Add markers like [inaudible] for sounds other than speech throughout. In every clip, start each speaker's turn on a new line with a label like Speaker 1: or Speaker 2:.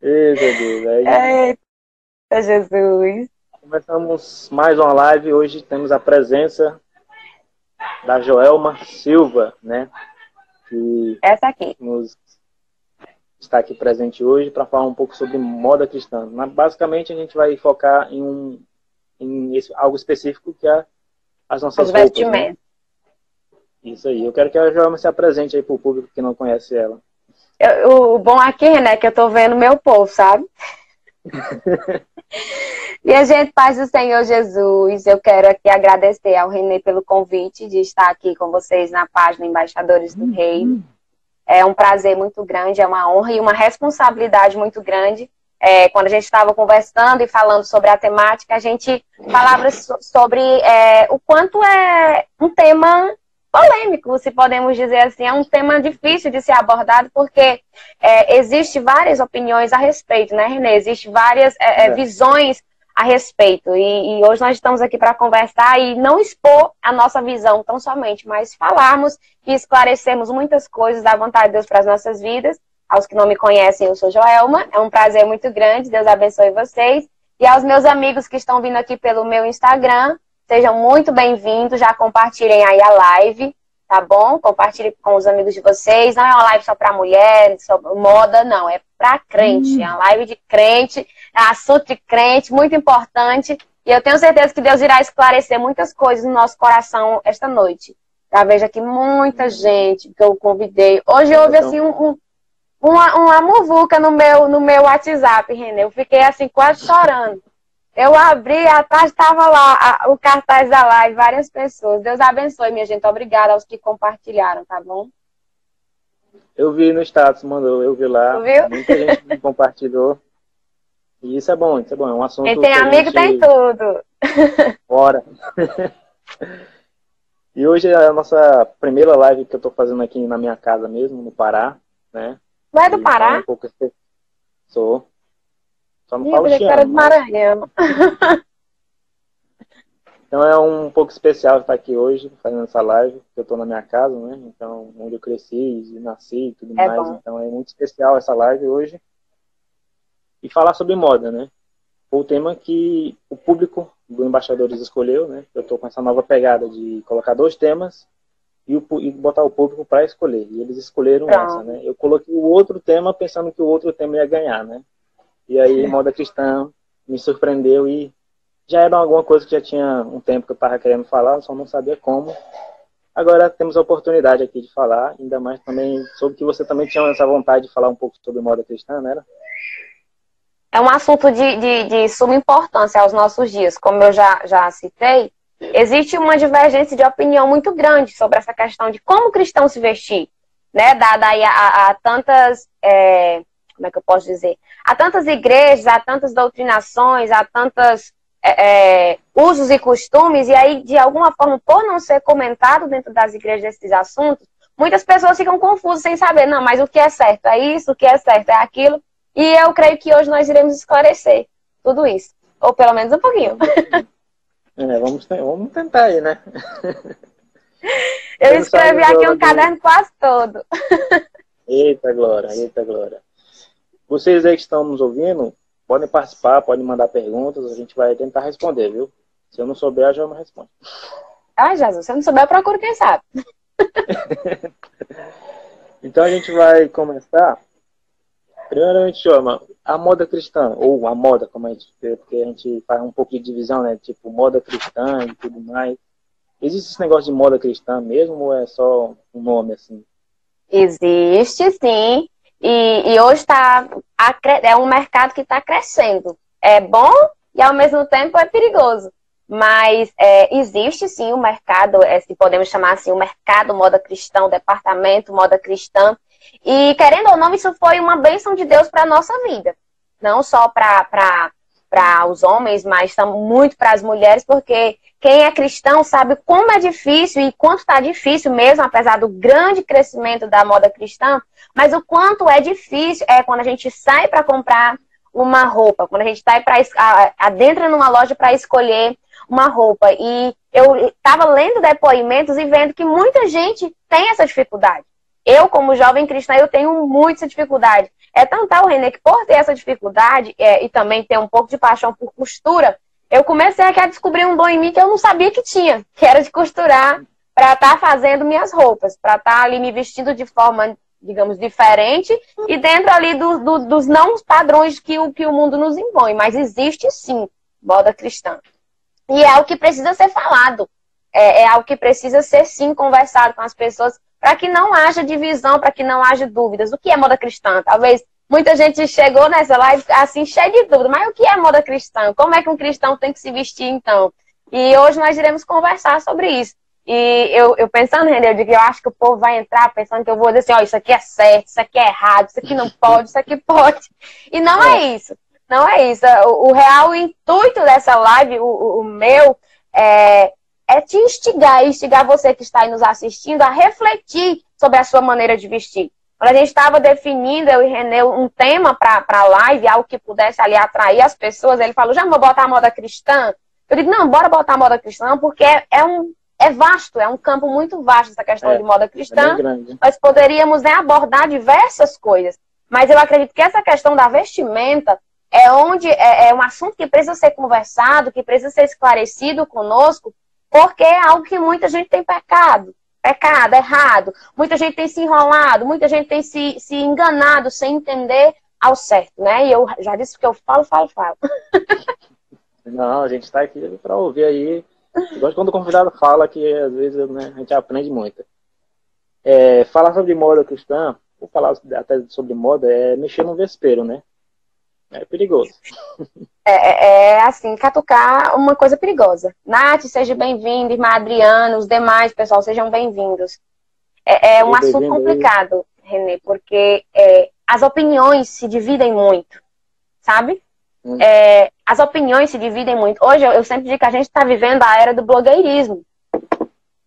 Speaker 1: Eita Deus.
Speaker 2: Aí... Eita Jesus.
Speaker 1: Começamos mais uma live. Hoje temos a presença da Joelma Silva, né?
Speaker 2: Que Essa aqui.
Speaker 1: Nos está aqui presente hoje para falar um pouco sobre moda cristã. Basicamente, a gente vai focar em, um, em esse, algo específico que é as nossas as roupas. Né? Isso aí. Eu quero que a Joelma se apresente aí para o público que não conhece ela.
Speaker 2: Eu, o bom aqui, né, que eu tô vendo meu povo, sabe? [laughs] e a gente, paz do Senhor Jesus, eu quero aqui agradecer ao Renê pelo convite de estar aqui com vocês na página Embaixadores do Rei. É um prazer muito grande, é uma honra e uma responsabilidade muito grande. É, quando a gente estava conversando e falando sobre a temática, a gente falava sobre é, o quanto é um tema polêmico, se podemos dizer assim. É um tema difícil de ser abordado, porque é, existe várias opiniões a respeito, né, Renê? Existem várias é, é, é. visões a respeito. E, e hoje nós estamos aqui para conversar e não expor a nossa visão tão somente, mas falarmos e esclarecermos muitas coisas da vontade de Deus para as nossas vidas. Aos que não me conhecem, eu sou Joelma. É um prazer muito grande. Deus abençoe vocês. E aos meus amigos que estão vindo aqui pelo meu Instagram, Sejam muito bem-vindos, já compartilhem aí a live, tá bom? Compartilhem com os amigos de vocês. Não é uma live só para mulheres, sobre moda, não. É para crente. Hum. É uma live de crente, é um assunto de crente, muito importante. E eu tenho certeza que Deus irá esclarecer muitas coisas no nosso coração esta noite. Já vejo aqui muita gente que eu convidei. Hoje houve assim um, um, uma, uma muvuca no meu, no meu WhatsApp, Renê. Eu fiquei assim quase chorando. Eu abri, atrás estava lá a, o cartaz da live, várias pessoas. Deus abençoe, minha gente. Obrigada aos que compartilharam, tá bom?
Speaker 1: Eu vi no status, mandou, eu vi lá.
Speaker 2: viu?
Speaker 1: Muita gente compartilhou. E isso é bom, isso é bom. É um assunto.
Speaker 2: Quem tem amigo gente... tem tudo. [laughs]
Speaker 1: Bora. e hoje é a nossa primeira live que eu estou fazendo aqui na minha casa mesmo, no Pará, né?
Speaker 2: Não é do Pará?
Speaker 1: Um pouco... Sou.
Speaker 2: Só não falo que era do Maranhão.
Speaker 1: Então é um pouco especial estar aqui hoje fazendo essa live, porque eu estou na minha casa, né? Então, onde eu cresci, nasci e tudo é mais. Bom. Então é muito especial essa live hoje. E falar sobre moda, né? Foi o tema que o público do Embaixadores escolheu, né? Eu estou com essa nova pegada de colocar dois temas e, o, e botar o público para escolher. E eles escolheram essa, né? Eu coloquei o outro tema pensando que o outro tema ia ganhar, né? E aí, moda cristã me surpreendeu e já era alguma coisa que já tinha um tempo que eu estava querendo falar, só não sabia como. Agora temos a oportunidade aqui de falar, ainda mais também sobre que você também tinha essa vontade de falar um pouco sobre moda cristã, né?
Speaker 2: É um assunto de, de, de suma importância aos nossos dias. Como eu já, já citei, existe uma divergência de opinião muito grande sobre essa questão de como o cristão se vestir, né? Dada aí a, a, a tantas. É, como é que eu posso dizer? Há tantas igrejas, há tantas doutrinações, há tantos é, é, usos e costumes, e aí, de alguma forma, por não ser comentado dentro das igrejas esses assuntos, muitas pessoas ficam confusas sem saber, não, mas o que é certo é isso, o que é certo é aquilo, e eu creio que hoje nós iremos esclarecer tudo isso, ou pelo menos um pouquinho. [laughs]
Speaker 1: É, vamos, vamos tentar aí, né?
Speaker 2: Eu escrevi aqui um caderno quase todo.
Speaker 1: Eita, Glória, eita, Glória. Vocês aí que estão nos ouvindo, podem participar, podem mandar perguntas, a gente vai tentar responder, viu? Se eu não souber, a Joelma responde.
Speaker 2: Ah, Jesus, se eu não souber, eu procuro quem sabe. [laughs]
Speaker 1: então a gente vai começar. Primeiramente, Joelma, a moda cristã, ou a moda, como a gente vê, porque a gente faz um pouco de divisão, né? Tipo, moda cristã e tudo mais. Existe esse negócio de moda cristã mesmo ou é só um nome assim?
Speaker 2: Existe, sim. E, e hoje tá, é um mercado que está crescendo. É bom e ao mesmo tempo é perigoso. Mas é, existe sim o um mercado, é, se podemos chamar assim, o um mercado moda cristã, o departamento moda cristã. E querendo ou não, isso foi uma bênção de Deus para a nossa vida. Não só para os homens, mas muito para as mulheres, porque quem é cristão sabe como é difícil e quanto está difícil mesmo, apesar do grande crescimento da moda cristã, mas o quanto é difícil é quando a gente sai para comprar uma roupa, quando a gente sai para adentra numa loja para escolher uma roupa. E eu estava lendo depoimentos e vendo que muita gente tem essa dificuldade. Eu, como jovem cristã, eu tenho muita dificuldade. É tanto o René que por ter essa dificuldade é, e também ter um pouco de paixão por costura, eu comecei a descobrir um dom em mim que eu não sabia que tinha, que era de costurar para estar tá fazendo minhas roupas, para estar tá ali me vestindo de forma, digamos, diferente e dentro ali do, do, dos não padrões que o, que o mundo nos impõe. Mas existe sim moda cristã. E é o que precisa ser falado. É, é algo que precisa ser sim conversado com as pessoas para que não haja divisão, para que não haja dúvidas. O que é moda cristã? Talvez muita gente chegou nessa live assim, cheia de dúvidas. Mas o que é moda cristã? Como é que um cristão tem que se vestir então? E hoje nós iremos conversar sobre isso. E eu, eu pensando, René, eu digo, eu acho que o povo vai entrar pensando que eu vou dizer assim, ó, isso aqui é certo, isso aqui é errado, isso aqui não [laughs] pode, isso aqui pode. E não é, é isso. Não é isso. O, o real intuito dessa live, o, o meu, é, é te instigar, instigar você que está aí nos assistindo a refletir sobre a sua maneira de vestir. Quando a gente estava definindo, eu e Renê, um tema para a live, algo que pudesse ali atrair as pessoas, ele falou, já vou botar a moda cristã? Eu digo, não, bora botar a moda cristã, porque é, é um, é vasto, é um campo muito vasto essa questão é, de moda cristã. É Nós poderíamos né, abordar diversas coisas. Mas eu acredito que essa questão da vestimenta é onde é, é um assunto que precisa ser conversado, que precisa ser esclarecido conosco, porque é algo que muita gente tem pecado, pecado, errado. Muita gente tem se enrolado, muita gente tem se, se enganado sem entender ao certo, né? E eu já disse que eu falo, falo, falo. [laughs]
Speaker 1: Não, a gente está aqui para ouvir aí. Eu gosto quando o convidado fala, que às vezes né, a gente aprende muito. É, falar sobre moda cristã, ou falar até sobre moda, é mexer no vespeiro, né? É perigoso.
Speaker 2: É, é, é, assim, catucar uma coisa perigosa. Nath, seja bem-vindo, irmã Adriana, os demais, pessoal, sejam bem-vindos. É, é um assunto complicado, Renê, porque é, as opiniões se dividem muito, sabe? Hum. É, as opiniões se dividem muito. Hoje, eu, eu sempre digo que a gente está vivendo a era do blogueirismo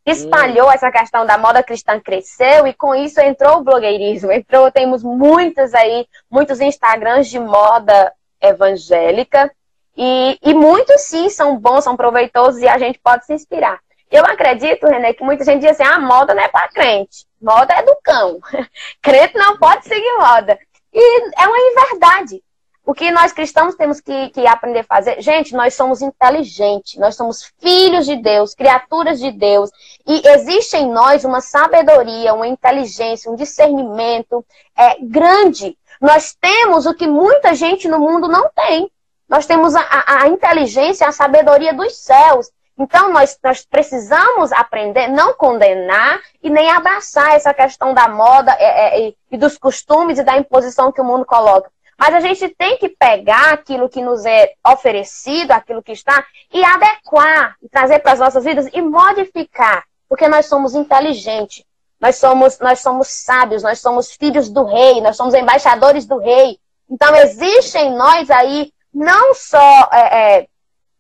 Speaker 2: espalhou essa questão da moda cristã, cresceu e com isso entrou o blogueirismo. Entrou, temos muitos aí, muitos Instagrams de moda evangélica e, e muitos sim são bons, são proveitosos e a gente pode se inspirar. Eu acredito, René, que muita gente diz assim, ah, moda não é para crente, moda é do cão. [laughs] crente não pode seguir moda. E é uma inverdade. O que nós cristãos temos que, que, aprender a fazer? Gente, nós somos inteligentes, nós somos filhos de Deus, criaturas de Deus, e existe em nós uma sabedoria, uma inteligência, um discernimento é, grande. Nós temos o que muita gente no mundo não tem. Nós temos a, a, a inteligência, a sabedoria dos céus. Então, nós, nós precisamos aprender, não condenar e nem abraçar essa questão da moda é, é, e dos costumes e da imposição que o mundo coloca. Mas a gente tem que pegar aquilo que nos é oferecido, aquilo que está, e adequar, e trazer para as nossas vidas e modificar. Porque nós somos inteligentes, nós somos, nós somos sábios, nós somos filhos do rei, nós somos embaixadores do rei. Então existe em nós aí não só é, é,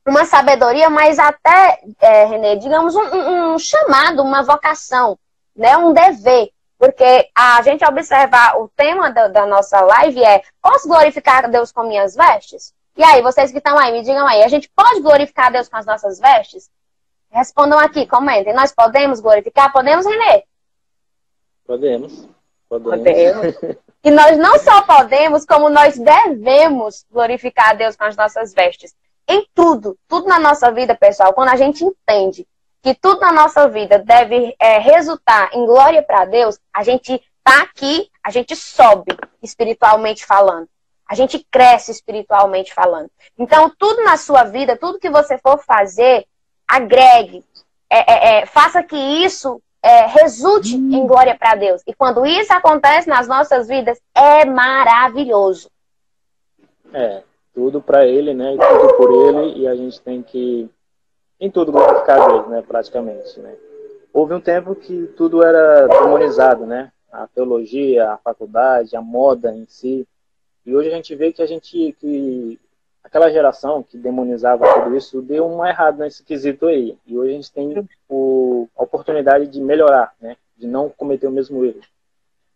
Speaker 2: uma sabedoria, mas até, é, Renê, digamos, um, um chamado, uma vocação, né? um dever. Porque a gente observar o tema da, da, nossa live é: posso glorificar a Deus com minhas vestes? E aí, vocês que estão aí, me digam aí: a gente pode glorificar a Deus com as nossas vestes? Respondam aqui, comentem. Nós podemos glorificar? Podemos, Renê?
Speaker 1: Podemos.
Speaker 2: Podemos. podemos. [laughs] E nós não só podemos, como nós devemos glorificar a Deus com as nossas vestes. Em tudo, tudo na nossa vida, pessoal, quando a gente entende que tudo na nossa vida deve é, resultar em glória para Deus, a gente tá aqui, a gente sobe espiritualmente falando. A gente cresce espiritualmente falando. Então, tudo na sua vida, tudo que você for fazer, agregue. É, é, é faça que isso é, resulte hum. em glória para Deus. E quando isso acontece nas nossas vidas, é maravilhoso.
Speaker 1: É, tudo para Ele, né? E tudo por Ele. E a gente tem que em tudo glorificar Deus, né, praticamente, né. Houve um tempo que tudo era demonizado, né, a teologia, a faculdade, a moda em si, e hoje a gente vê que a gente, que aquela geração que demonizava tudo isso, deu um errado nesse quesito aí, e hoje a gente tem o, a oportunidade de melhorar, né, de não cometer o mesmo erro.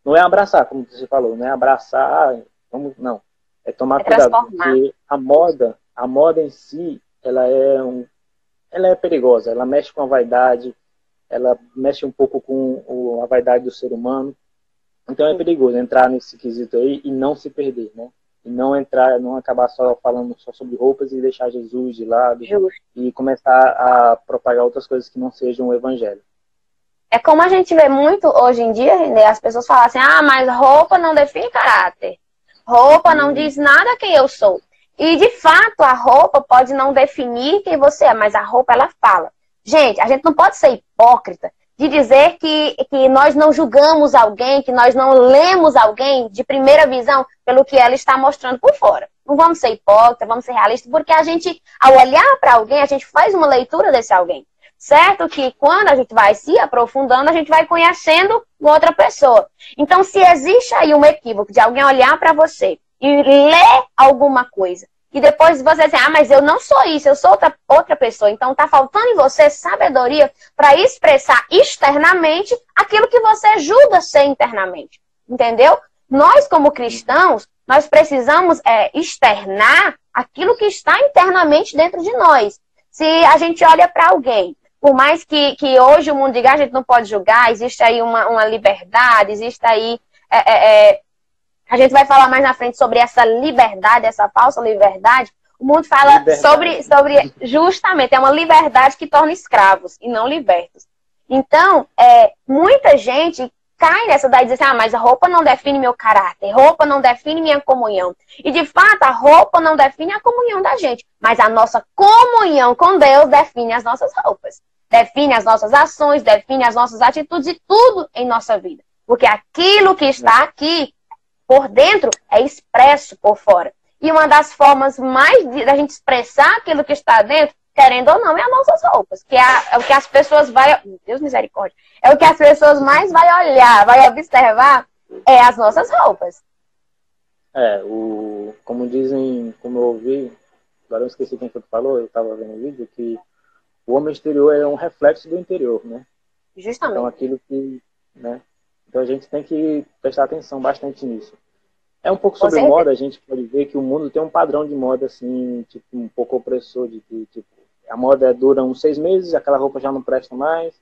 Speaker 1: Não é abraçar, como você falou, não é abraçar, vamos, não, é tomar é cuidado, porque a moda, a moda em si, ela é um ela é perigosa, ela mexe com a vaidade, ela mexe um pouco com o, a vaidade do ser humano. Então é perigoso entrar nesse quesito aí e não se perder, né? E não entrar, não acabar só falando só sobre roupas e deixar Jesus de lado Justo. e começar a propagar outras coisas que não sejam o evangelho.
Speaker 2: É como a gente vê muito hoje em dia, as pessoas falam assim, ah, mas roupa não define caráter. Roupa não diz nada quem eu sou. E de fato, a roupa pode não definir quem você é, mas a roupa ela fala. Gente, a gente não pode ser hipócrita de dizer que, que nós não julgamos alguém, que nós não lemos alguém de primeira visão pelo que ela está mostrando por fora. Não vamos ser hipócritas, vamos ser realistas, porque a gente, ao olhar para alguém, a gente faz uma leitura desse alguém. Certo que quando a gente vai se aprofundando, a gente vai conhecendo outra pessoa. Então, se existe aí um equívoco de alguém olhar para você e ler alguma coisa e depois você diz, ah, mas eu não sou isso, eu sou outra, outra pessoa. Então tá faltando em você sabedoria para expressar externamente aquilo que você julga ser internamente. Entendeu? Nós, como cristãos, nós precisamos é, externar aquilo que está internamente dentro de nós. Se a gente olha para alguém, por mais que, que hoje o mundo diga ah, a gente não pode julgar, existe aí uma, uma liberdade, existe aí é, é, é a gente vai falar mais na frente sobre essa liberdade, essa falsa liberdade. O mundo fala liberdade. sobre, sobre justamente, é uma liberdade que torna escravos e não libertos. Então, é, muita gente cai nessa daí e diz assim, ah, mas a roupa não define meu caráter, roupa não define minha comunhão. E de fato, a roupa não define a comunhão da gente, mas a nossa comunhão com Deus define as nossas roupas, define as nossas ações, define as nossas atitudes e tudo em nossa vida. Porque aquilo que está aqui por dentro é expresso por fora. E uma das formas mais da gente expressar aquilo que está dentro, querendo ou não, é as nossas roupas. Que é, é o que as pessoas vai. Deus misericórdia. É o que as pessoas mais vai olhar, vai observar, é as nossas roupas.
Speaker 1: É, o, como dizem, como eu ouvi, agora eu esqueci quem foi que falou, eu estava vendo o vídeo, que o homem exterior é um reflexo do interior, né?
Speaker 2: Justamente.
Speaker 1: Então aquilo que, né, então a gente tem que prestar atenção bastante nisso. É um pouco sobre moda, a gente pode ver que o mundo tem um padrão de moda assim, tipo, um pouco opressor, de que tipo, a moda dura uns seis meses, aquela roupa já não presta mais,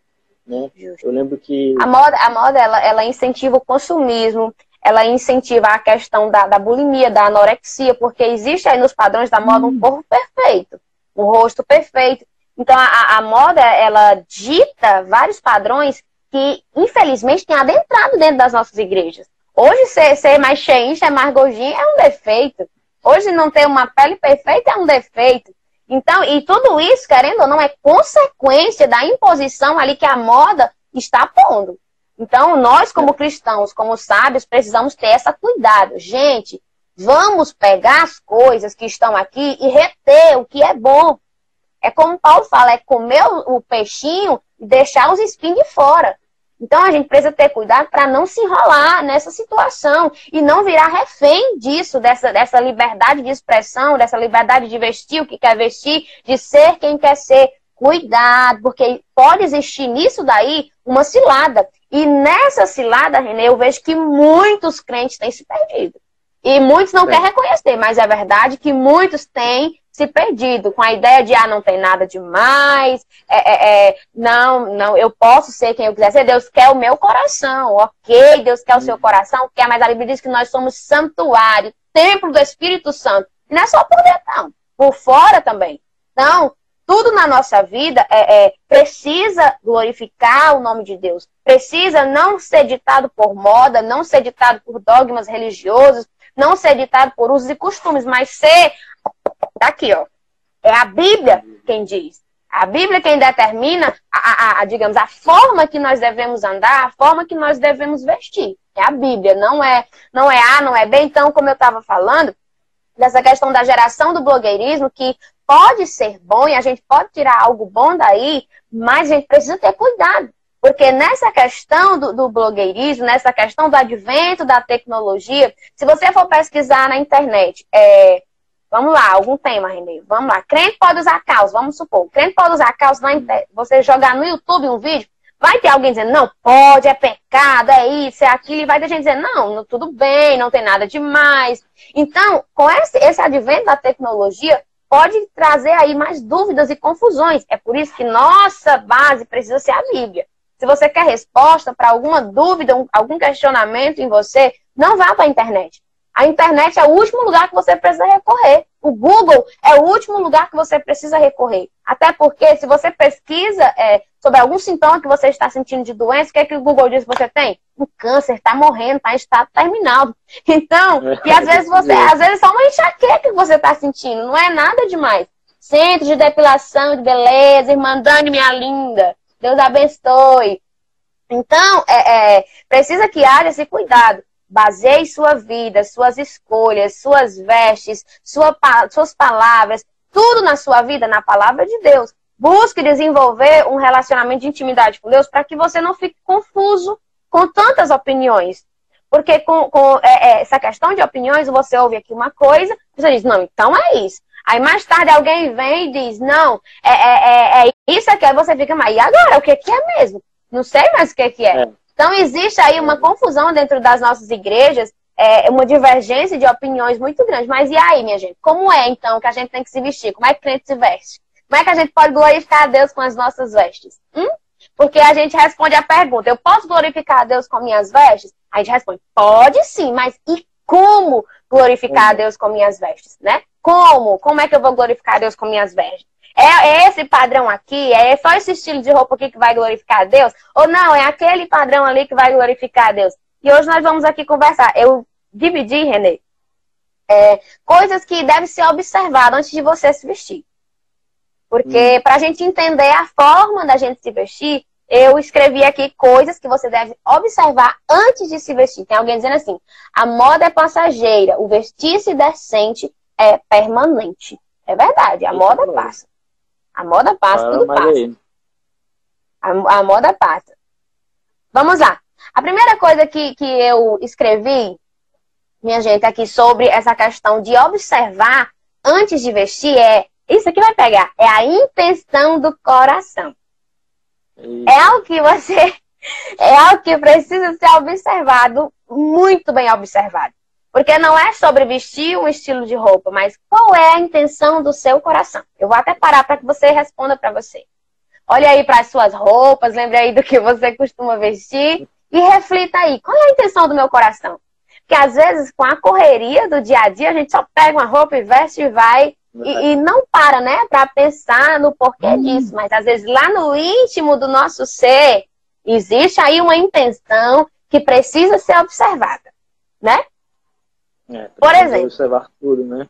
Speaker 1: né? Justo. Eu lembro que...
Speaker 2: A moda, a moda ela, ela incentiva o consumismo, ela incentiva a questão da, da bulimia, da anorexia, porque existe aí nos padrões da moda hum. um corpo perfeito, um rosto perfeito. Então a, a moda, ela dita vários padrões que, infelizmente, tem adentrado dentro das nossas igrejas. Hoje, ser, ser mais ser mais gordinho é um defeito. Hoje, não ter uma pele perfeita é um defeito. Então, e tudo isso, querendo ou não, é consequência da imposição ali que a moda está pondo. Então, nós, como cristãos, como sábios, precisamos ter essa cuidado. Gente, vamos pegar as coisas que estão aqui e reter o que é bom. É como Paulo fala, é comer o peixinho e deixar os espinhos fora. Então a gente precisa ter cuidado para não se enrolar nessa situação e não virar refém disso, dessa, dessa liberdade de expressão, dessa liberdade de vestir o que quer vestir, de ser quem quer ser. Cuidado, porque pode existir nisso daí uma cilada. E nessa cilada, Renê, eu vejo que muitos crentes têm se perdido. E muitos não querem reconhecer, mas é verdade que muitos têm se perdido, com a ideia de, ah, não tem nada demais, é, é, é, não, não, eu posso ser quem eu quiser ser, Deus quer o meu coração, ok, Deus quer o seu coração, quer, mas a Bíblia diz que nós somos santuário, templo do Espírito Santo, e não é só por dentro, não, por fora também. Então, tudo na nossa vida é, é, precisa glorificar o nome de Deus, precisa não ser ditado por moda, não ser ditado por dogmas religiosos, não ser ditado por usos e costumes, mas ser Tá aqui, ó. É a Bíblia quem diz. A Bíblia quem determina, a, a, a, digamos, a forma que nós devemos andar, a forma que nós devemos vestir. É a Bíblia, não é, não é A, não é B. Então, como eu estava falando, dessa questão da geração do blogueirismo, que pode ser bom e a gente pode tirar algo bom daí, mas a gente precisa ter cuidado. Porque nessa questão do, do, blogueirismo, nessa questão do advento da tecnologia, se você for pesquisar na internet, é, Vamos lá, algum tema, Renê. Vamos lá. Crente pode usar caos, vamos supor. Crente pode usar caos na. Você jogar no YouTube um vídeo, vai ter alguém dizendo, não, pode, é pecado, é isso, é aquilo, e vai ter gente dizendo, não, tudo bem, não tem nada demais. Então, com esse, esse advento da tecnologia, pode trazer aí mais dúvidas e confusões. É por isso que nossa base precisa ser a Bíblia. Se você quer resposta para alguma dúvida, um, algum questionamento em você, não vá para a internet. A internet é o último lugar que você precisa recorrer. O Google é o último lugar que você precisa recorrer. Até porque, se você pesquisa é, sobre algum sintoma que você está sentindo de doença, o que, é que o Google diz que você tem? Um câncer, está morrendo, está em estado terminal. [laughs] Então, e às vezes você, às vezes só uma enxaqueca que você está sentindo, não é nada demais. Centro de depilação de beleza, irmã Dani, minha linda. Deus abençoe. Então, é, é, precisa que haja esse cuidado. Baseie sua vida, suas escolhas, suas vestes, sua, suas palavras, tudo na sua vida na palavra de Deus. Busque desenvolver um relacionamento de intimidade com Deus para que você não fique confuso com tantas opiniões. Porque com, com é, é, essa questão de opiniões, você ouve aqui uma coisa, você diz, não, então é isso. Aí mais tarde alguém vem e diz, não, é, é, é, é isso aqui, aí você fica, mas e agora? O que, que é mesmo? Não sei mais o que, que é. é. Então existe aí uma confusão dentro das nossas igrejas, é, uma divergência de opiniões muito grande. Mas e aí, minha gente? Como é então que a gente tem que se vestir? Como é que o crente se veste? Como é que a gente pode glorificar a Deus com as nossas vestes? Hum? Porque a gente responde a pergunta: eu posso glorificar a Deus com minhas vestes? A gente responde: pode sim, mas e como glorificar a Deus com minhas vestes, né? Como? Como é que eu vou glorificar a Deus com minhas vestes? É, é, esse padrão aqui? É só esse estilo de roupa aqui que vai glorificar a Deus? Ou não, é aquele padrão ali que vai glorificar a Deus? E hoje nós vamos aqui conversar. Eu dividi, Renê, é, coisas que devem ser observadas antes de você se vestir. Porque hum. para a gente entender a forma da gente se vestir, eu escrevi aqui coisas que você deve observar antes de se vestir. Tem alguém dizendo assim: a moda é passageira, o vestir-se decente é permanente. É verdade, a moda passa. A moda passa, ah, tudo passa. A, a, moda passa. Vamos lá. A primeira coisa que, que eu escrevi, minha gente, aqui sobre essa questão de observar antes de vestir é. Isso aqui vai pegar. É a intenção do coração. Isso. É algo que você. [laughs] É algo que precisa ser observado, muito bem observado. Porque não é sobre vestir um estilo de roupa, mas qual é a intenção do seu coração? Eu vou até parar para que você responda para você. Olhe aí para as suas roupas, lembre aí do que você costuma vestir e reflita aí, qual é a intenção do meu coração? Porque às vezes, com a correria do dia a dia, a gente só pega uma roupa e veste e vai e, e não para, né, para pensar no porquê hum. disso. Mas às vezes lá no íntimo do nosso ser existe aí uma intenção que precisa ser observada, né?
Speaker 1: É, Por exemplo. Observar tudo, né?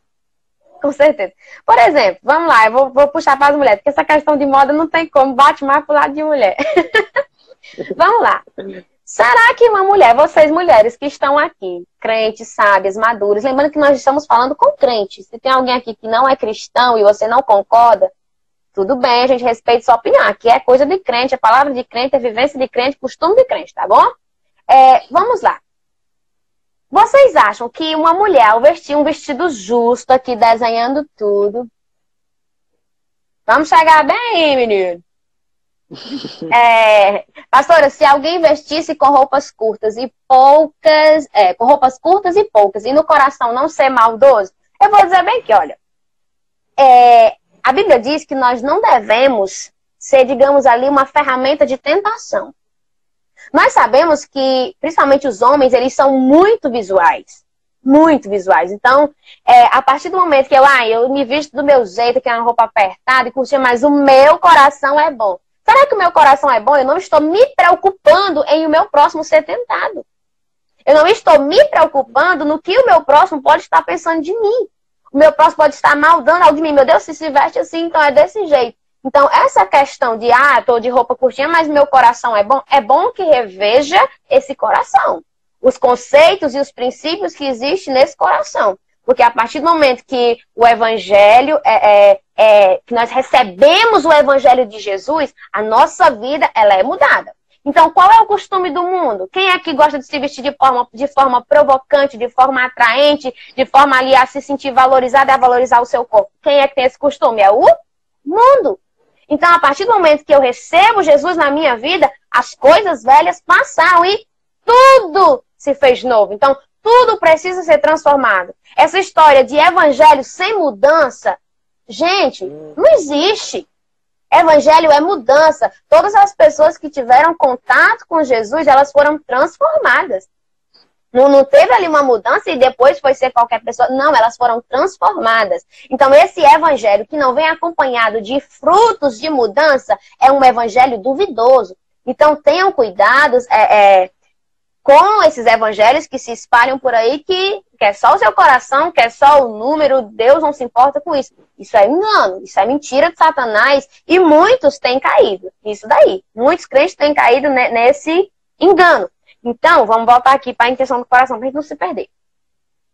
Speaker 2: Com certeza. Por exemplo, vamos lá, eu vou, vou puxar para as mulheres, porque essa questão de moda não tem como, bate mais pro lado de mulher. [laughs] vamos lá. Será que uma mulher, vocês mulheres que estão aqui, crentes, sábias, maduras, lembrando que nós estamos falando com crentes. Se tem alguém aqui que não é cristão e você não concorda, tudo bem, a gente respeita sua opinião. Aqui é coisa de crente, é palavra de crente, é vivência de crente, costume de crente, tá bom? É, vamos lá. Vocês acham que uma mulher, ao vestir um vestido justo aqui, desenhando tudo. Vamos chegar bem, menino. [laughs] É, pastora, se alguém vestisse com roupas curtas e poucas, é, com roupas curtas e poucas, e no coração não ser maldoso, eu vou dizer bem que, olha, é, a Bíblia diz que nós não devemos ser, digamos ali, uma ferramenta de tentação. Nós sabemos que, principalmente os homens, eles são muito visuais. Muito visuais. Então, é, a partir do momento que eu, ah, eu me visto do meu jeito, que é uma roupa apertada e curtir, mas o meu coração é bom. Será que o meu coração é bom? Eu não estou me preocupando em o meu próximo ser tentado. Eu não estou me preocupando no que o meu próximo pode estar pensando de mim. O meu próximo pode estar maldando algo de mim. Meu Deus, se se veste assim, então é desse jeito. Então, essa questão de, ah, tô de roupa curtinha, mas meu coração é bom, é bom que reveja esse coração. Os conceitos e os princípios que existem nesse coração. Porque a partir do momento que o evangelho é, é, é, que nós recebemos o evangelho de Jesus, a nossa vida ela é mudada. Então, qual é o costume do mundo? Quem é que gosta de se vestir de forma, de forma provocante, de forma atraente, de forma ali a se sentir valorizada, a valorizar o seu corpo? Quem é que tem esse costume? É o mundo. Então, a partir do momento que eu recebo Jesus na minha vida, as coisas velhas passaram e tudo se fez novo. Então, tudo precisa ser transformado. Essa história de evangelho sem mudança, gente, não existe. Evangelho é mudança. Todas as pessoas que tiveram contato com Jesus, elas foram transformadas. Não, não teve ali uma mudança e depois foi ser qualquer pessoa. Não, elas foram transformadas. Então, esse evangelho que não vem acompanhado de frutos de mudança é um evangelho duvidoso. Então, tenham cuidados é, é, com esses evangelhos que se espalham por aí, que, que é só o seu coração, que é só o número, Deus não se importa com isso. Isso é engano, isso é mentira de Satanás. E muitos têm caído. Isso daí. Muitos crentes têm caído nesse engano. Então, vamos voltar aqui para a intenção do coração, para a gente não se perder.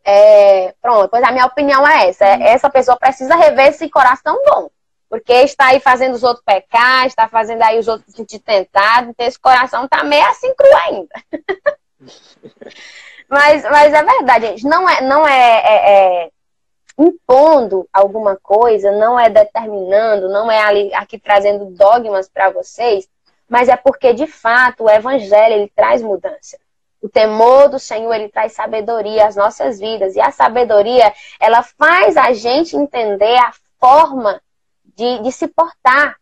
Speaker 2: É, pronto, pois a minha opinião é essa. É, essa pessoa precisa rever esse coração bom. Porque está aí fazendo os outros pecar, está fazendo aí os outros sentir tentado, então esse coração está meio assim cru ainda. [laughs] mas, mas é verdade, gente. Não é, não é, é, é, impondo alguma coisa, não é determinando, não é ali, aqui trazendo dogmas para vocês, mas é porque de fato o evangelho ele traz mudança. O temor do Senhor ele traz sabedoria às nossas vidas e a sabedoria ela faz a gente entender a forma de, de se portar.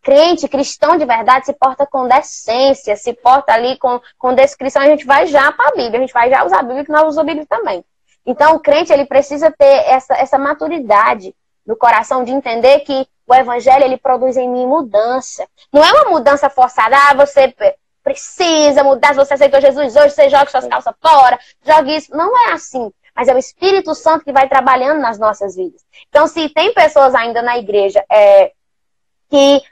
Speaker 2: Crente, cristão de verdade, se porta com decência, se porta ali com, com descrição. A gente vai já para a Bíblia, a gente vai já usar a Bíblia, que nós usamos a Bíblia também. Então, o crente ele precisa ter essa, essa maturidade no coração de entender que o evangelho ele produz em mim mudança. Não é uma mudança forçada. Ah, você precisa mudar. Se você aceitou Jesus hoje, você joga suas calças fora, joga isso. Não é assim. Mas é o Espírito Santo que vai trabalhando nas nossas vidas. Então, se tem pessoas ainda na igreja é, que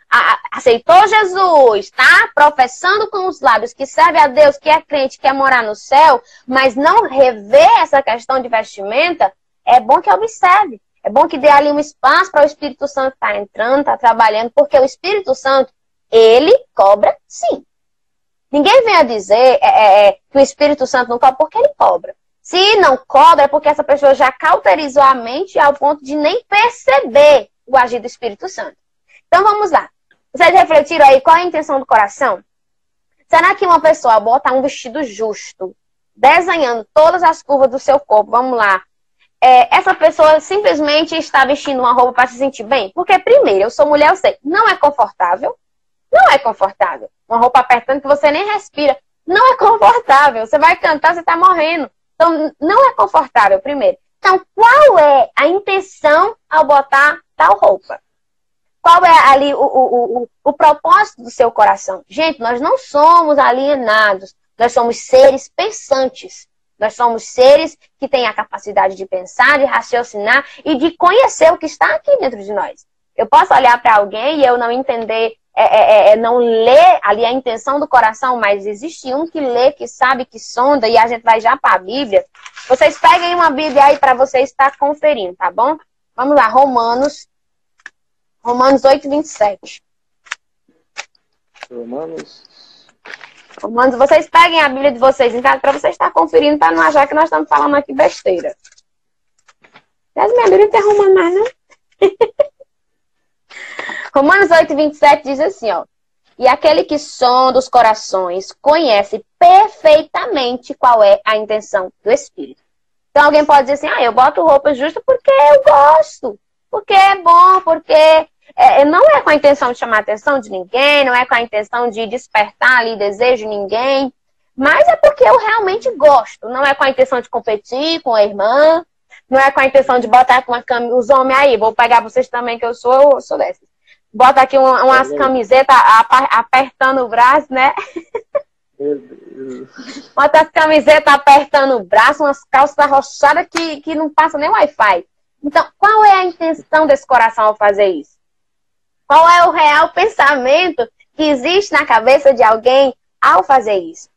Speaker 2: aceitou Jesus, tá? Professando com os lábios que serve a Deus, que é crente, quer morar no céu, mas não revê essa questão de vestimenta, é bom que observe. É bom que dê ali um espaço para o Espírito Santo estar tá entrando, estar tá trabalhando, porque o Espírito Santo, ele cobra sim. Ninguém vem a dizer é, é, é, que o Espírito Santo não cobra, porque ele cobra. Se não cobra, é porque essa pessoa já cauterizou a mente ao ponto de nem perceber o agir do Espírito Santo. Então vamos lá. Vocês refletiram aí qual é a intenção do coração? Será que uma pessoa bota um vestido justo, desenhando todas as curvas do seu corpo, vamos lá, é, essa pessoa simplesmente está vestindo uma roupa para se sentir bem? Porque, primeiro, eu sou mulher, eu sei, não é confortável. Não é confortável. Uma roupa apertando que você nem respira. Não é confortável. Você vai cantar, você está morrendo. Então, não é confortável, primeiro. Então, qual é a intenção ao botar tal roupa? Qual é ali o, o, o, o propósito do seu coração? Gente, nós não somos alienados. Nós somos seres pensantes. Nós somos seres que têm a capacidade de pensar, de raciocinar e de conhecer o que está aqui dentro de nós. Eu posso olhar para alguém e eu não entender, é, é, é, é, não ler ali a intenção do coração, mas existe um que lê, que sabe, que sonda, e a gente vai já para a Bíblia. Vocês peguem uma Bíblia aí para você estar conferindo, tá bom? Vamos lá, Romanos. Romanos 8, 27.
Speaker 1: Romanos
Speaker 2: Mando vocês peguem a Bíblia de vocês em casa para vocês estar conferindo, para não achar que nós estamos falando aqui besteira. Mas minha Bíblia não tem arrumando mais, né? [laughs] Romanos 8, 27 diz assim, ó. E aquele que sonda os corações conhece perfeitamente qual é a intenção do Espírito. Então alguém pode dizer assim, ah, eu boto roupa justa porque eu gosto, porque é bom, porque é, não é com a intenção de chamar a atenção de ninguém, não é com a intenção de despertar ali desejo de ninguém, mas é porque eu realmente gosto. Não é com a intenção de competir com a irmã, não é com a intenção de botar com uma camisa. Os homens aí, vou pegar vocês também, que eu sou, eu sou dessas. Bota aqui uma, umas camisetas apertando o braço, né? Bota as camisetas apertando o braço, umas calças arrochadas que, que não passa nem Wi-Fi. Então, qual é a intenção desse coração ao fazer isso? Qual é o real pensamento que existe na cabeça de alguém ao fazer isso?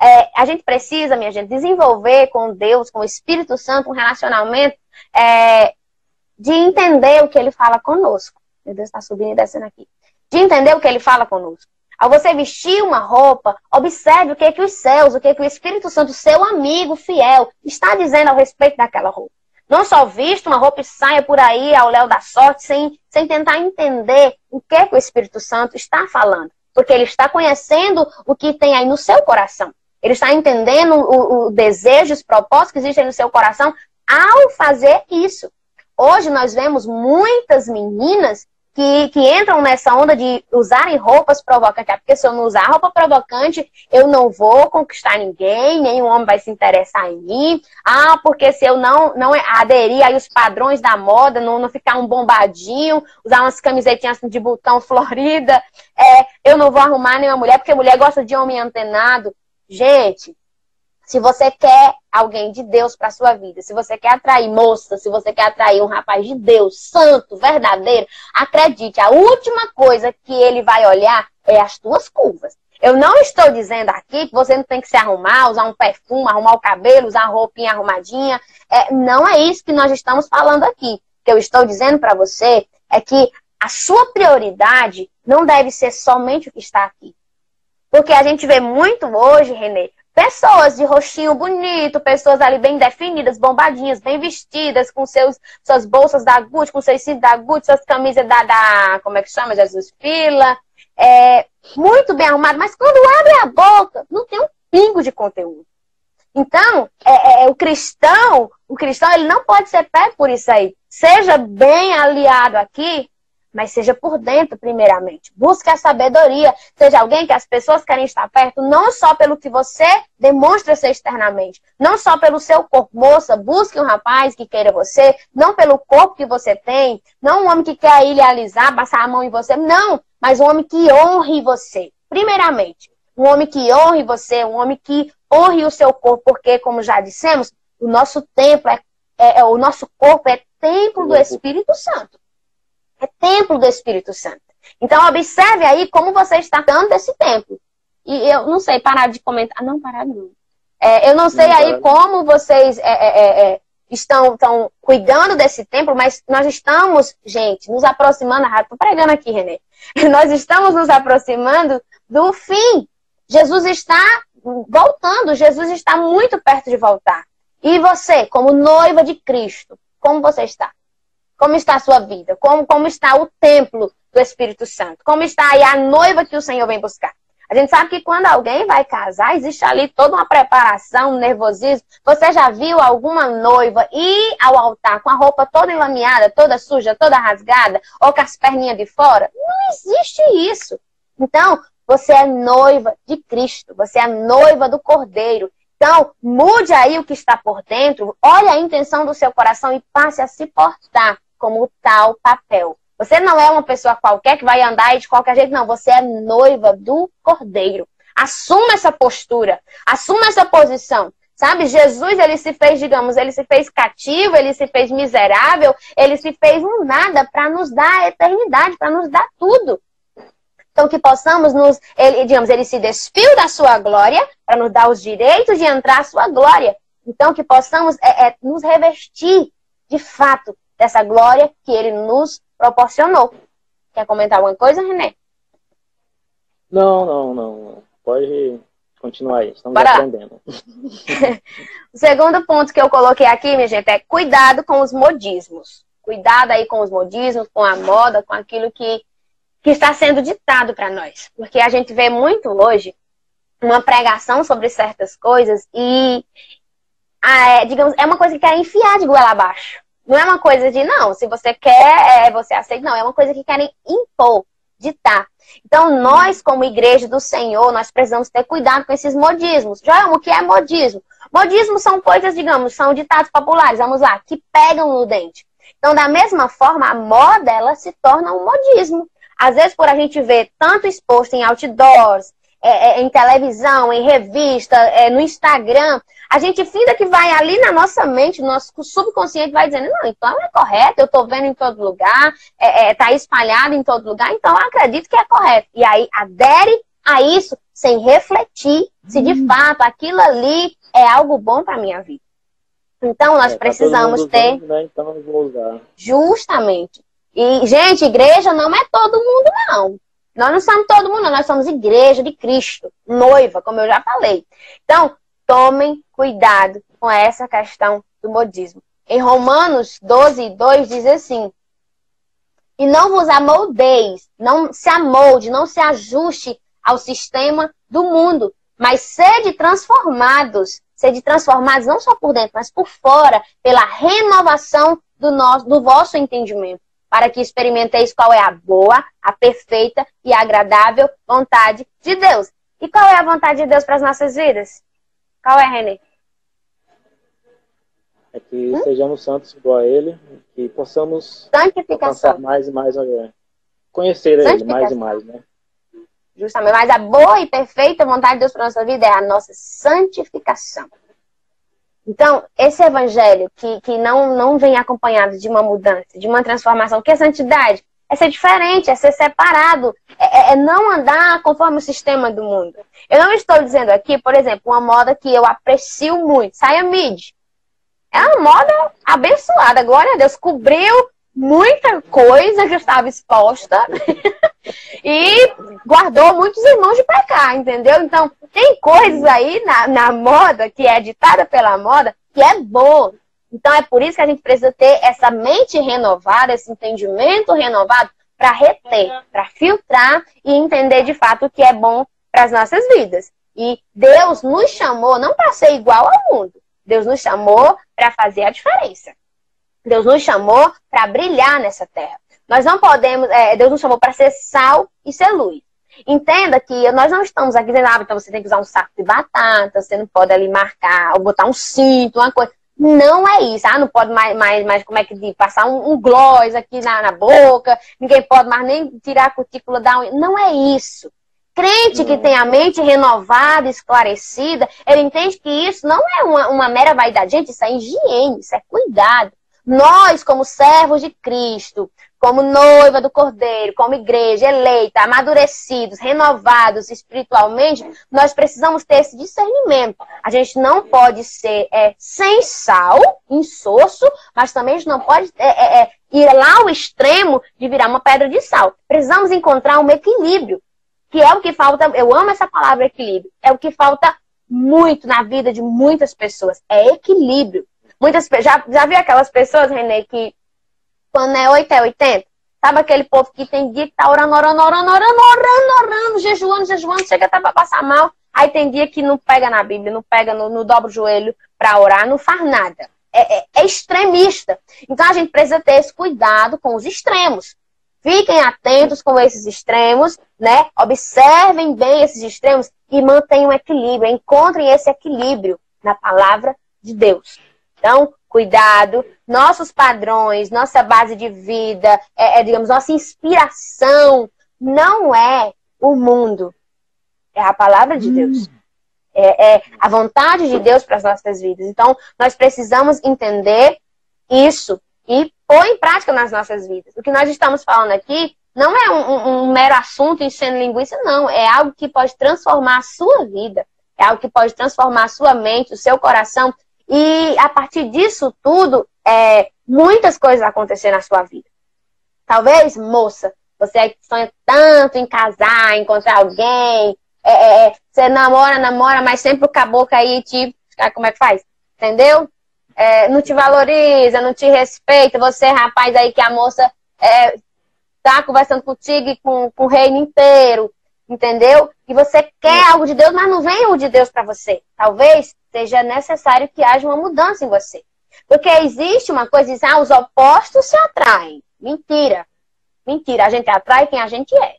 Speaker 2: É, a gente precisa, minha gente, desenvolver com Deus, com o Espírito Santo, um relacionamento é, de entender o que ele fala conosco. Meu Deus, está subindo e descendo aqui. De entender o que ele fala conosco. Ao você vestir uma roupa, observe o que, é que os céus, o que, é que o Espírito Santo, seu amigo fiel, está dizendo ao respeito daquela roupa. Não só vista uma roupa e saia por aí ao léu da sorte, sem, sem tentar entender o que, é que o Espírito Santo está falando. Porque ele está conhecendo o que tem aí no seu coração. Ele está entendendo o, o desejo, os propósitos que existem no seu coração ao fazer isso. Hoje nós vemos muitas meninas que, que entram nessa onda de usarem roupas provocantes. Porque se eu não usar roupa provocante, eu não vou conquistar ninguém, nenhum homem vai se interessar em mim. Ah, porque se eu não, não aderir aí os padrões da moda, não, não ficar um bombadinho, usar umas camisetinhas de botão [laughs] florida, é, eu não vou arrumar nenhuma mulher, porque mulher gosta de homem antenado. Gente, se você quer alguém de Deus para sua vida, se você quer atrair moça, se você quer atrair um rapaz de Deus, santo, verdadeiro, acredite, a última coisa que ele vai olhar é as tuas curvas. Eu não estou dizendo aqui que você não tem que se arrumar, usar um perfume, arrumar o cabelo, usar roupinha arrumadinha. É, não é isso que nós estamos falando aqui. O que eu estou dizendo para você é que a sua prioridade não deve ser somente o que está aqui. Porque a gente vê muito hoje, Renê, pessoas de rostinho bonito, pessoas ali bem definidas, bombadinhas, bem vestidas, com seus, suas bolsas da Gucci, com seus cintos da Gucci, suas camisas da, da como é que chama, Jesus Fila, é, muito bem arrumado, mas quando abre a boca, não tem um pingo de conteúdo. Então, é, é, é o cristão, o cristão, ele não pode ser pé por isso aí. Seja bem aliado aqui, mas seja por dentro, primeiramente. Busque a sabedoria. Seja alguém que as pessoas querem estar perto, não só pelo que você demonstra ser externamente, não só pelo seu corpo. Moça, busque um rapaz que queira você, não pelo corpo que você tem, não um homem que quer idealizar, passar a mão em você, não, mas um homem que honre você, primeiramente. Um homem que honre você, um homem que honre o seu corpo, porque, como já dissemos, o nosso templo é, é, é o nosso corpo é templo do Espírito Santo. É templo do Espírito Santo. Então, observe aí como você está dando esse templo. E eu não sei, parar de comentar. Não, parar não. É, eu não sei não, aí como vocês é, é, é, é, estão, estão cuidando desse templo, mas nós estamos, gente, nos aproximando. Ah, estou pregando aqui, Renê. [laughs] Nós estamos nos aproximando do fim. Jesus está voltando, Jesus está muito perto de voltar. E você, como noiva de Cristo, como você está? Como está a sua vida? Como, como está o templo do Espírito Santo? Como está aí a noiva que o Senhor vem buscar? A gente sabe que quando alguém vai casar, existe ali toda uma preparação, um nervosismo. Você já viu alguma noiva ir ao altar com a roupa toda enlameada, toda suja, toda rasgada, ou com as perninhas de fora? Não existe isso. Então, você é noiva de Cristo, você é noiva do Cordeiro. Então, mude aí o que está por dentro, olhe a intenção do seu coração e passe a se portar como tal papel. Você não é uma pessoa qualquer que vai andar de qualquer jeito, não. Você é noiva do Cordeiro. Assuma essa postura, assuma essa posição. Sabe, Jesus, ele se fez, digamos, ele se fez cativo, ele se fez miserável, ele se fez um nada para nos dar a eternidade, para nos dar tudo. Então, que possamos nos, ele, digamos, ele se despiu da sua glória para nos dar os direitos de entrar à sua glória. Então, que possamos é, é, nos revestir de fato dessa glória que ele nos proporcionou. Quer comentar alguma coisa, René?
Speaker 1: Não, não, não. Pode continuar aí, estamos Bora. aprendendo. [laughs]
Speaker 2: o segundo ponto que eu coloquei aqui, minha gente, é cuidado com os modismos. Cuidado aí com os modismos, com a moda, com aquilo que, que está sendo ditado para nós. Porque a gente vê muito hoje uma pregação sobre certas coisas e, ah, é, digamos, é uma coisa que quer enfiar de goela abaixo. Não é uma coisa de, não, se você quer, é, você aceita. Não, é uma coisa que querem impor, ditar. Então, nós, como igreja do Senhor, nós precisamos ter cuidado com esses modismos. Já o que é modismo? Modismo são coisas, digamos, são ditados populares, vamos lá, que pegam no dente. Então, da mesma forma, a moda, ela se torna um modismo. Às vezes, por a gente ver tanto exposto em outdoors, é, é, em televisão, em revista, é, no Instagram, a gente finda que vai ali na nossa mente, nosso subconsciente vai dizendo, não, então é correto, eu estou vendo em todo lugar, é, é, tá espalhado em todo lugar, então eu acredito que é correto. E aí adere a isso sem refletir se de hum. fato aquilo ali é algo bom para minha vida. Então nós é, tá precisamos ter.
Speaker 1: né? Então.
Speaker 2: Justamente. E, gente, igreja não é todo mundo, não. Nós não somos todo mundo, nós somos igreja de Cristo, noiva, como eu já falei. Então, tomem cuidado com essa questão do modismo. Em Romanos 12, 2 diz assim: E não vos amoldeis, não se amolde, não se ajuste ao sistema do mundo, mas sede transformados, sede transformados não só por dentro, mas por fora, pela renovação do, nosso, do vosso entendimento para que experimenteis qual é a boa, a perfeita e agradável vontade de Deus. E qual é a vontade de Deus para as nossas vidas? Qual é, Renê?
Speaker 1: É que hum? sejamos santos igual a Ele, que possamos alcançar mais e mais, olha, conhecer Ele mais e mais, né?
Speaker 2: Justamente, mas a boa e perfeita vontade de Deus para a nossa vida é a nossa santificação. Então, esse evangelho que, que não, não vem acompanhado de uma mudança, de uma transformação, que é santidade, é ser diferente, é ser separado, é, é, é, não andar conforme o sistema do mundo. Eu não estou dizendo aqui, por exemplo, uma moda que eu aprecio muito, saia mid. É uma moda abençoada, glória a Deus, cobriu muita coisa que estava exposta [laughs] e guardou muitos irmãos de pecar, entendeu? Então, tem coisas aí na, na moda, que é ditada pela moda, que é boa. Então, é por isso que a gente precisa ter essa mente renovada, esse entendimento renovado, para reter, para filtrar e entender de fato o que é bom para as nossas vidas. E Deus nos chamou não para ser igual ao mundo, Deus nos chamou para fazer a diferença. Deus nos chamou para brilhar nessa terra. Nós não podemos, é, Deus nos chamou para ser sal e ser luz. Entenda que nós não estamos aqui dizendo, ah, então você tem que usar um saco de batata, você não pode ali marcar, ou botar um cinto, uma coisa. Não é isso. Ah, não pode mais, mais, mais como é que diz, passar um, um gloss aqui na, na boca, ninguém pode mais nem tirar a cutícula da unha. Não é isso. Crente que tem a mente renovada, esclarecida, ele entende que isso não é uma, uma mera vaidade. Gente, isso é higiene, isso é cuidado. Nós, como servos de Cristo, como noiva do Cordeiro, como igreja eleita, amadurecidos, renovados espiritualmente, nós precisamos ter esse discernimento. A gente não pode ser é, sem sal, insosso, mas também a gente não pode é, é, é, ir lá ao extremo de virar uma pedra de sal. Precisamos encontrar um equilíbrio, que é o que falta. Eu amo essa palavra equilíbrio. É o que falta muito na vida de muitas pessoas. É equilíbrio. Muitas já, já viu aquelas pessoas, Renê, que quando é 8 é 80? Sabe aquele povo que tem dia que tá orando, orando, orando, orando, orando, orando, jejuando, jejuando, chega até pra passar mal. Aí tem dia que não pega na Bíblia, não pega, no, no dobra o joelho para orar, não faz nada. É, é, é, extremista. Então a gente precisa ter esse cuidado com os extremos. Fiquem atentos com esses extremos, né? Observem bem esses extremos e mantenham equilíbrio. Encontrem esse equilíbrio na palavra de Deus. Então, cuidado, nossos padrões, nossa base de vida, é, é, digamos, nossa inspiração não é o mundo, é a palavra de Deus. Hum. É, é a vontade de Deus para as nossas vidas. Então, nós precisamos entender isso e pôr em prática nas nossas vidas. O que nós estamos falando aqui não é um, um, um mero assunto enchendo linguiça, não. É algo que pode transformar a sua vida. É algo que pode transformar a sua mente, o seu coração e a partir disso tudo, é, muitas coisas aconteceram na sua vida. Talvez, moça, você sonha tanto em casar, encontrar alguém, é, é, é você namora, namora, mas sempre o caboclo aí te. Como é que faz? Entendeu? É, não te valoriza, não te respeita. Você, rapaz, aí que a moça é, tá conversando contigo e com, com o reino inteiro, entendeu? E você quer algo de Deus, mas não vem o de Deus para você. Talvez seja necessário que haja uma mudança em você. Porque existe uma coisa, diz, ah, os opostos se atraem. Mentira. Mentira. A gente atrai quem a gente é.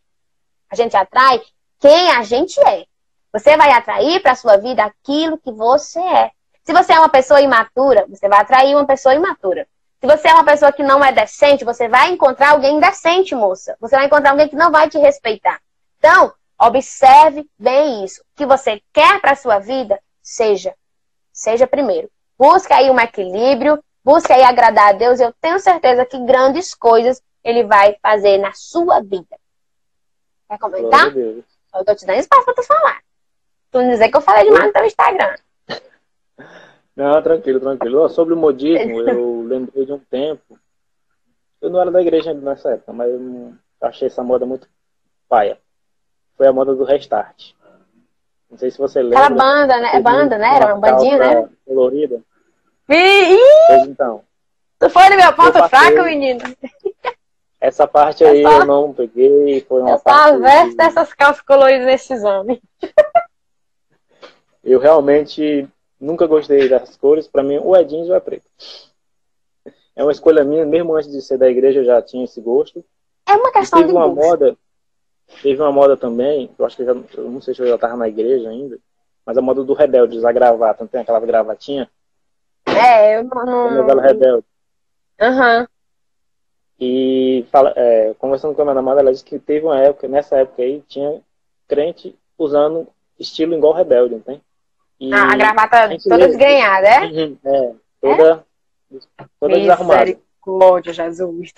Speaker 2: A gente atrai quem a gente é. Você vai atrair para a sua vida aquilo que você é. Se você é uma pessoa imatura, você vai atrair uma pessoa imatura. Se você é uma pessoa que não é decente, você vai encontrar alguém decente, moça. Você vai encontrar alguém que não vai te respeitar. Então, observe bem isso. O que você quer para a sua vida, seja seja primeiro. Busque aí um equilíbrio, busque aí agradar a Deus. Eu tenho certeza que grandes coisas ele vai fazer na sua vida. Quer comentar? Eu tô te dando espaço pra tu falar. Tu não dizer que eu falei demais no teu Instagram. [laughs]
Speaker 1: Não, tranquilo, tranquilo. Sobre o modismo, eu lembrei de um tempo. Eu não era da igreja nessa época, mas eu achei essa moda muito paia. Foi a moda do restart. Não sei se você lembra.
Speaker 2: Aquela banda, né? É banda, né? Era uma bandinha, né?
Speaker 1: Colorida.
Speaker 2: Ih!
Speaker 1: Pois então.
Speaker 2: Tu foi no meu ponto fraco, menino? [laughs]
Speaker 1: Essa parte aí eu, eu não peguei. Foi uma
Speaker 2: eu parte. Eu dessas calças coloridas nesse exame.
Speaker 1: eu realmente nunca gostei das cores. Pra mim, ou é jeans ou é preto. É uma escolha minha, mesmo antes de ser da igreja eu já tinha esse gosto.
Speaker 2: É uma questão de
Speaker 1: uma
Speaker 2: gosto.
Speaker 1: moda, teve uma moda também, eu acho que eu, já, eu não sei se eu já estava na igreja ainda, mas a moda do rebelde, usar gravata, não tem aquela gravatinha?
Speaker 2: É, eu não.
Speaker 1: Novela rebelde.
Speaker 2: Aham. Uhum.
Speaker 1: E fala, é, conversando com a minha namorada, ela disse que teve uma época, nessa época aí, tinha crente usando estilo igual rebelde, não tem?
Speaker 2: E ah, a gravata a toda lê, desgrenhada, é?
Speaker 1: Uhum, é, toda, é? toda desarrumada.
Speaker 2: Misericórdia, Jesus.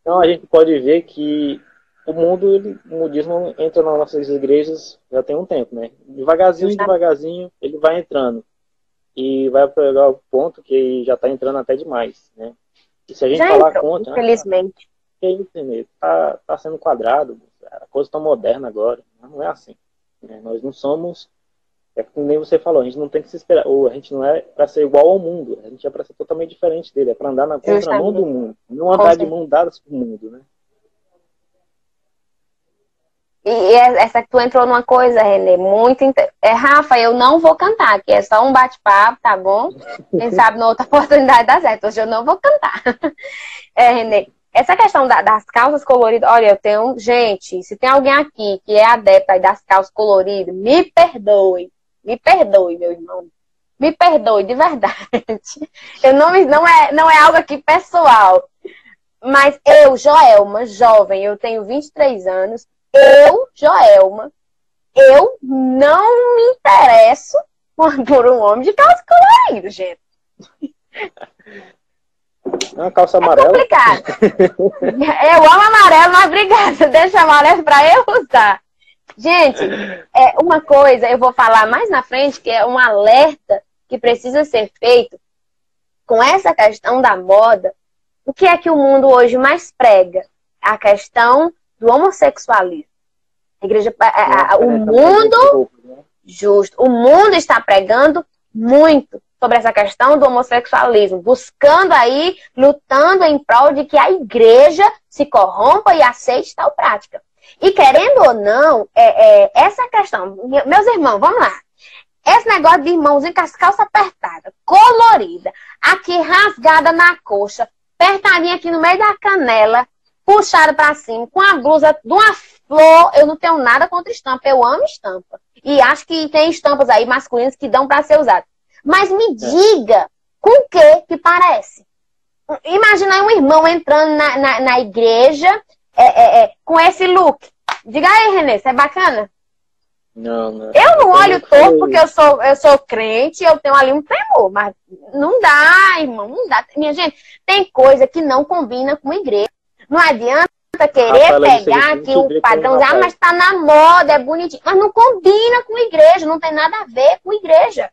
Speaker 1: Então a gente pode ver que o mundo, ele, o mudismo entra nas nossas igrejas já tem um tempo, né? Devagarzinho, devagarzinho, ele vai entrando. E vai pegar o ponto que já está entrando até demais, né? E se a gente já falar entrou, contra...
Speaker 2: Infelizmente.
Speaker 1: Ah, que isso, Tá, tá sendo quadrado, a coisa tão moderna agora. Não é assim. Né? Nós não somos... É como nem você falou, a gente não tem que se esperar. Ou a gente não é para ser igual ao mundo. A gente é para ser totalmente diferente dele. É para andar na contramão do mundo. Não andar de mão dadas com o mundo, né?
Speaker 2: E essa que tu entrou numa coisa, Renê, muito. Inter... É, Rafa, eu não vou cantar, que é só um bate-papo, tá bom? Quem sabe na outra [laughs] oportunidade dá certo. Hoje eu não vou cantar. [laughs] É, Renê, essa questão da, das calças coloridas, olha, eu tenho. Gente, se tem alguém aqui que é adepta das calças coloridas, me perdoe. Me perdoe, meu irmão. Me perdoe, de verdade. [laughs] Eu não, não, é, não é algo aqui pessoal. Mas eu, Joelma, jovem, eu tenho 23 anos, eu, Joelma, eu não me interesso por um homem de calça colorida, gente.
Speaker 1: É [laughs] uma calça amarela. É
Speaker 2: complicado. [laughs] eu amo amarelo, mas obrigada. Deixa amarelo para eu usar. Gente, é uma coisa, eu vou falar mais na frente, que é um alerta que precisa ser feito com essa questão da moda. O que é que o mundo hoje mais prega? A questão do homossexualismo. A igreja, a, a, o mundo, né? justo, o mundo está pregando muito sobre essa questão do homossexualismo, buscando aí, lutando em prol de que a igreja se corrompa e aceite tal prática. E querendo ou não, é, é, essa questão, meus irmãos, vamos lá. Esse negócio de irmãozinho com as calças apertadas, colorida, aqui rasgada na coxa, apertadinha aqui no meio da canela, puxada para cima, com a blusa de uma flor. Eu não tenho nada contra estampa, eu amo estampa. E acho que tem estampas aí masculinas que dão para ser usadas. Mas me é. diga com o que que parece. Imagina um irmão entrando na, na, na igreja é, é, é, com esse look. Diga aí, Renê, isso é bacana?
Speaker 1: Não, não.
Speaker 2: Eu não olho torto porque eu sou, eu sou crente, eu tenho ali um temor, mas não dá, irmão, não dá. Minha gente, tem coisa que não combina com a igreja. Não adianta querer pegar aqui o padrão, ah, mas tá na moda, é bonitinho. Mas não combina com igreja, não tem nada a ver com igreja.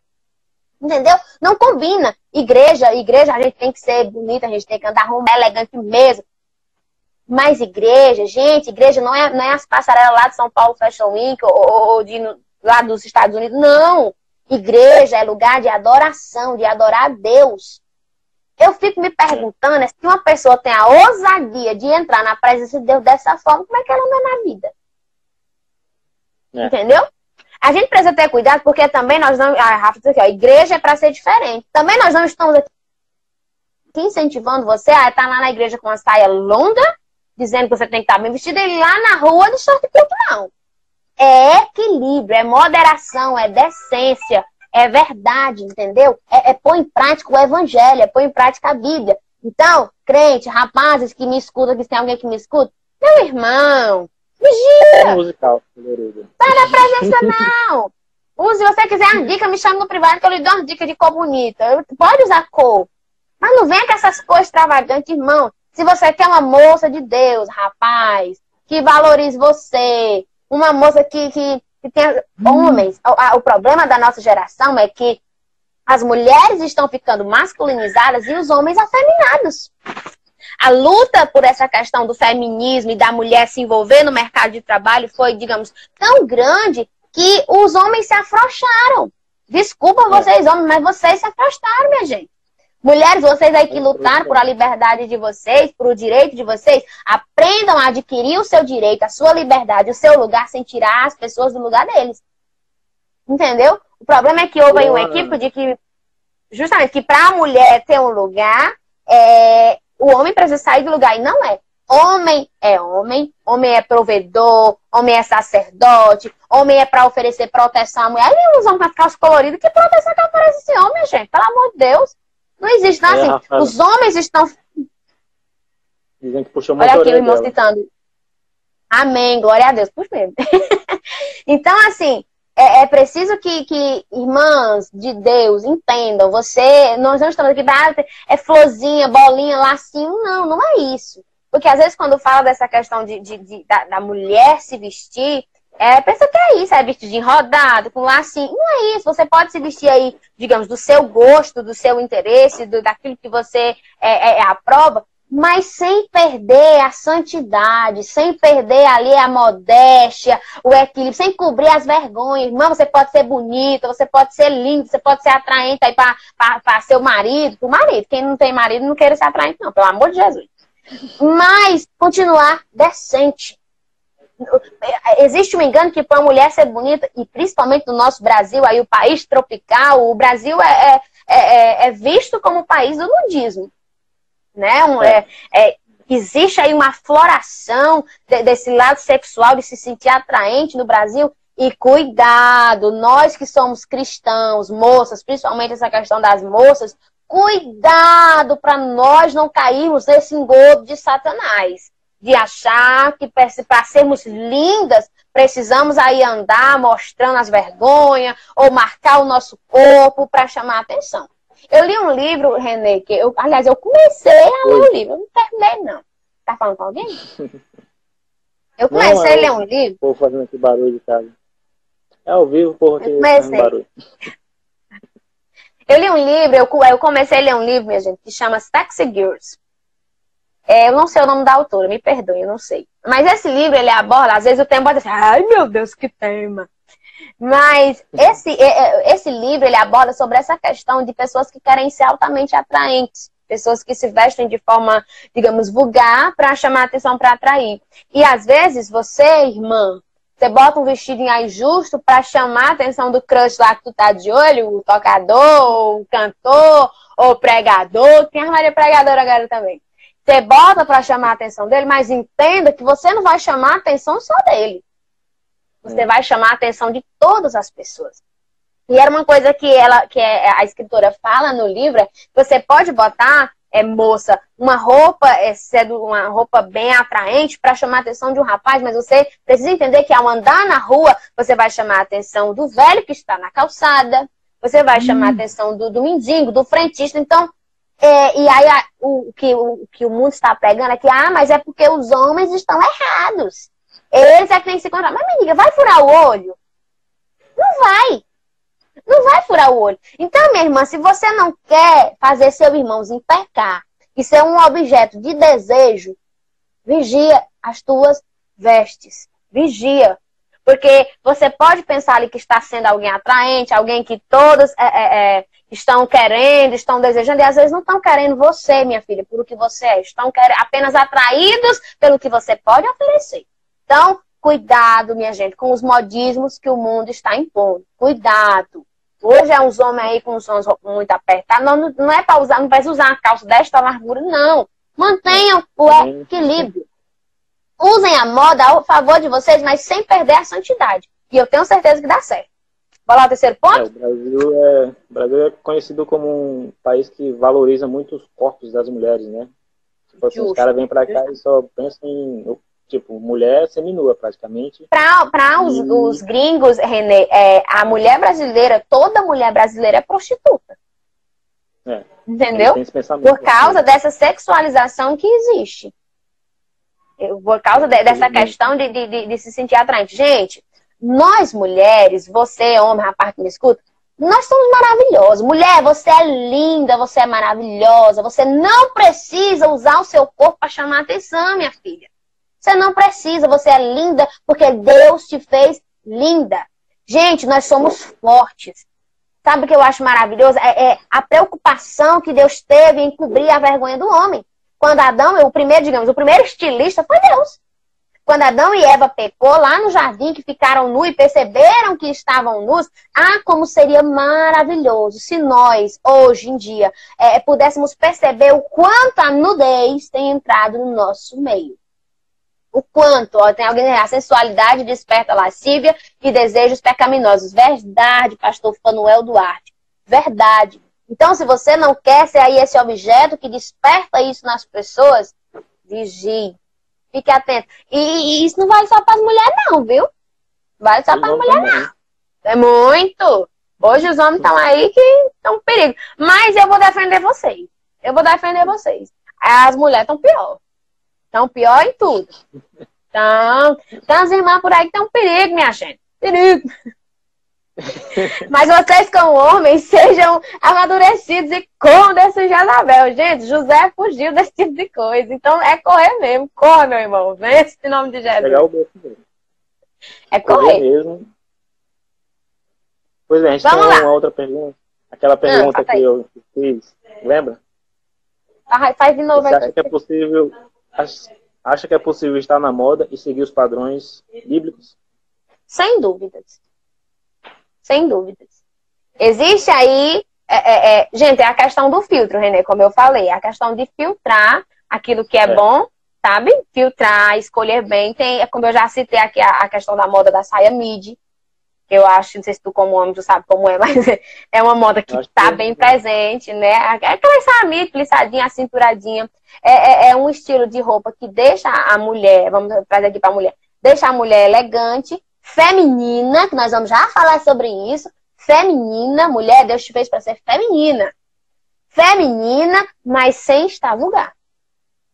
Speaker 2: Entendeu? Não combina. Igreja, igreja, a gente tem que ser bonita, a gente tem que andar arrumado, elegante mesmo. Mas igreja, gente, igreja não é, não é as passarelas lá de São Paulo Fashion Week ou, ou de, lá dos Estados Unidos. Não. Igreja é lugar de adoração, de adorar a Deus. Eu fico me perguntando é se uma pessoa tem a ousadia de entrar na presença de Deus dessa forma, como é que ela anda na vida? É. Entendeu? A gente precisa ter cuidado porque também nós não. A Rafa diz aqui, ó, a igreja é para ser diferente. Também nós não estamos aqui incentivando você a estar lá na igreja com uma saia longa, dizendo que você tem que estar bem vestida e lá na rua de short curto, não. É equilíbrio, é moderação, é decência, é verdade, entendeu? É, é pôr em prática o evangelho, é pôr em prática a Bíblia. Então, crente, rapazes que me escutam, que tem alguém que me escuta, meu irmão, vigia!
Speaker 1: É musical,
Speaker 2: Sai da presença, não! Use, se você quiser uma dica, me chama no privado que eu lhe dou uma dica de cor bonita. Pode usar cor. Mas não venha com essas cores extravagantes, irmão. Se você quer uma moça de Deus, rapaz, que valorize você, uma moça que, que que tem homens. O, o problema da nossa geração é que as mulheres estão ficando masculinizadas e os homens afeminados. A luta por essa questão do feminismo e da mulher se envolver no mercado de trabalho foi, digamos, tão grande que os homens se afrouxaram. Desculpa é. vocês, homens, mas vocês se afrouxaram, minha gente. Mulheres, vocês aí que lutaram por a liberdade de vocês, por o direito de vocês, aprendam a adquirir o seu direito, a sua liberdade, o seu lugar, sem tirar as pessoas do lugar deles. Entendeu? O problema é que houve um equívoco de que, justamente, que para a mulher ter um lugar, é, o homem precisa sair do lugar e não é. Homem é homem, homem é provedor, homem é sacerdote, homem é para oferecer proteção à mulher. E usam uma calça colorida, que proteção que oferece esse homem, gente? Pelo amor de Deus. Não existe nada é, assim. Os homens estão.
Speaker 1: Dizem que puxou muito
Speaker 2: Olha aqui o irmão citando. Amém, glória a Deus. Puxa mesmo. [laughs] então, assim, é, é, preciso que, que irmãs de Deus entendam. Você, nós não estamos aqui para é florzinha, bolinha, lacinho. Não, não é isso. Porque às vezes quando fala dessa questão de, de, de da, da, mulher se vestir, é, pensa que é isso, é vestir de rodado, com lacinho. Não é isso. Você pode se vestir aí, digamos, do seu gosto, do seu interesse, do, daquilo que você é, é, é aprova, mas sem perder a santidade, sem perder ali a modéstia, o equilíbrio, sem cobrir as vergonhas. Irmão, você pode ser bonita, você pode ser lindo, você pode ser atraente aí para seu marido, para o marido. Quem não tem marido não quer ser atraente, não, pelo amor de Jesus mas continuar decente. Existe um engano que para a mulher ser bonita, e principalmente no nosso Brasil, aí o país tropical, o Brasil é, é, é, é visto como o país do nudismo. Né? Um, é. é, é existe aí uma floração de, desse lado sexual, de se sentir atraente no Brasil. E cuidado, nós que somos cristãos, moças, principalmente essa questão das moças, Cuidado para nós não cairmos nesse engodo de Satanás. De achar que para sermos lindas, precisamos aí andar mostrando as vergonhas ou marcar o nosso corpo para chamar a atenção. Eu li um livro, Renê, que eu, aliás, eu comecei a ler o livro, eu não terminei, não. Tá falando com alguém? [laughs] Eu comecei não, é a ler um livro.
Speaker 1: O povo fazendo esse barulho de casa. É ao vivo, porra, que
Speaker 2: fazendo barulho. [laughs] Eu li um livro, eu, eu comecei a ler um livro, minha gente, que chama Sexy Girls. É, eu não sei o nome da autora, me perdoe, eu não sei. Mas esse livro, ele aborda, às vezes o tema pode ser, ai meu Deus, que tema. Mas esse, é, é, esse livro, ele aborda sobre essa questão de pessoas que querem ser altamente atraentes. Pessoas que se vestem de forma, digamos, vulgar para chamar atenção, para atrair. E às vezes você, irmã, você bota um vestidinho aí justo para chamar a atenção do crush lá que tu tá de olho, o tocador, o cantor, ou o pregador. Tem a Maria Pregadora agora também. Você bota para chamar a atenção dele, mas entenda que você não vai chamar a atenção só dele. Você é. vai chamar a atenção de todas as pessoas. E era uma coisa que ela, que é, a escritora fala no livro, é você pode botar é, moça, uma roupa, é, uma roupa bem atraente para chamar a atenção de um rapaz, mas você precisa entender que ao andar na rua, você vai chamar a atenção do velho que está na calçada, você vai hum. chamar a atenção do, do mendigo, do frentista. Então, é, e aí a, o, que, o que o mundo está pegando é que, ah, mas é porque os homens estão errados. Eles é que tem que se controlar. Mas, menina, vai furar o olho? Não vai não vai furar o olho. Então, minha irmã, se você não quer fazer seu irmãozinho pecar e ser um objeto de desejo, vigia as tuas vestes. Vigia. Porque você pode pensar ali que está sendo alguém atraente, alguém que todos é, é, é, estão querendo, estão desejando, e às vezes não estão querendo você, minha filha, por o que você é. Estão apenas atraídos pelo que você pode oferecer. Então, cuidado, minha gente, com os modismos que o mundo está impondo. Cuidado. Hoje é uns homens aí com os sons muito apertados. Não, não é para usar, não precisa usar uma calça desta largura, não. Mantenham o equilíbrio. Usem a moda ao favor de vocês, mas sem perder a santidade. E eu tenho certeza que dá certo. Bora lá o terceiro ponto? É,
Speaker 1: o, Brasil é, o Brasil é conhecido como um país que valoriza muito os corpos das mulheres, né? Tipo assim, os caras vêm pra cá e só pensam em tipo, mulher seminua praticamente.
Speaker 2: Para os, os, gringos, Renê, é, a mulher brasileira, toda mulher brasileira é prostituta. É, Entendeu? Por causa dessa sexualização que existe. Por causa de, dessa questão de, de, de, se sentir atraente. Gente, nós mulheres, você, homem, rapaz que me escuta, nós somos maravilhosos. Mulher, você é linda, você é maravilhosa. Você não precisa usar o seu corpo para chamar atenção, minha filha. Você não precisa, você é linda porque Deus te fez linda. Gente, nós somos fortes. Sabe o que eu acho maravilhoso? É, é, a preocupação que Deus teve em cobrir a vergonha do homem. Quando Adão, o primeiro, digamos, o primeiro estilista foi Deus. Quando Adão e Eva pecou lá no jardim, que ficaram nus e perceberam que estavam nus, ah, como seria maravilhoso se nós, hoje em dia, é, pudéssemos perceber o quanto a nudez tem entrado no nosso meio. O quanto, ó, tem alguém, a sensualidade desperta lascívia e desejos pecaminosos. Verdade, pastor Fanuel Duarte. Verdade. Então, se você não quer ser aí esse objeto que desperta isso nas pessoas, vigie Fique atento. E, e isso não vale só para as mulheres, não, viu? Vale só para as mulheres, não. É muito. Hoje os homens estão aí que estão perigo. Mas eu vou defender vocês. Eu vou defender vocês. As mulheres estão pior. Estão pior em tudo. Então, então as irmãs por aí que estão perigo, minha gente. Perigo. [laughs] Mas vocês, como homens, sejam amadurecidos e com desse Jezabel. Gente, José fugiu desse tipo de coisa. Então é correr mesmo. Corre, meu irmão. Vence em nome de Jesus. Pegar o mesmo. É correr. mesmo.
Speaker 1: Pois é, a gente Vamos tem lá. uma outra pergunta. Aquela ah, pergunta que eu fiz. Lembra?
Speaker 2: Ah, faz de novo.
Speaker 1: Você acha que é possível... Acha que é possível estar na moda e seguir os padrões bíblicos?
Speaker 2: Sem dúvidas sem dúvidas. Existe aí, é, é, é, gente, é a questão do filtro, Renê, como eu falei, a questão de filtrar aquilo que é, é. bom, sabe? Filtrar, escolher bem. Tem, como eu já citei aqui, a, a questão da moda da saia midi, que eu acho, não sei se tu como homem, tu sabe como é, [laughs] mas é uma moda que está bem presente, né? Aquela saia midi, plissadinha, cinturadinha. É, é, é, um estilo de roupa que deixa a mulher, vamos trazer aqui para a mulher, deixa a mulher elegante, feminina, que nós vamos já falar sobre isso. Feminina, mulher, Deus te fez para ser feminina. Feminina, mas sem estar vulgar.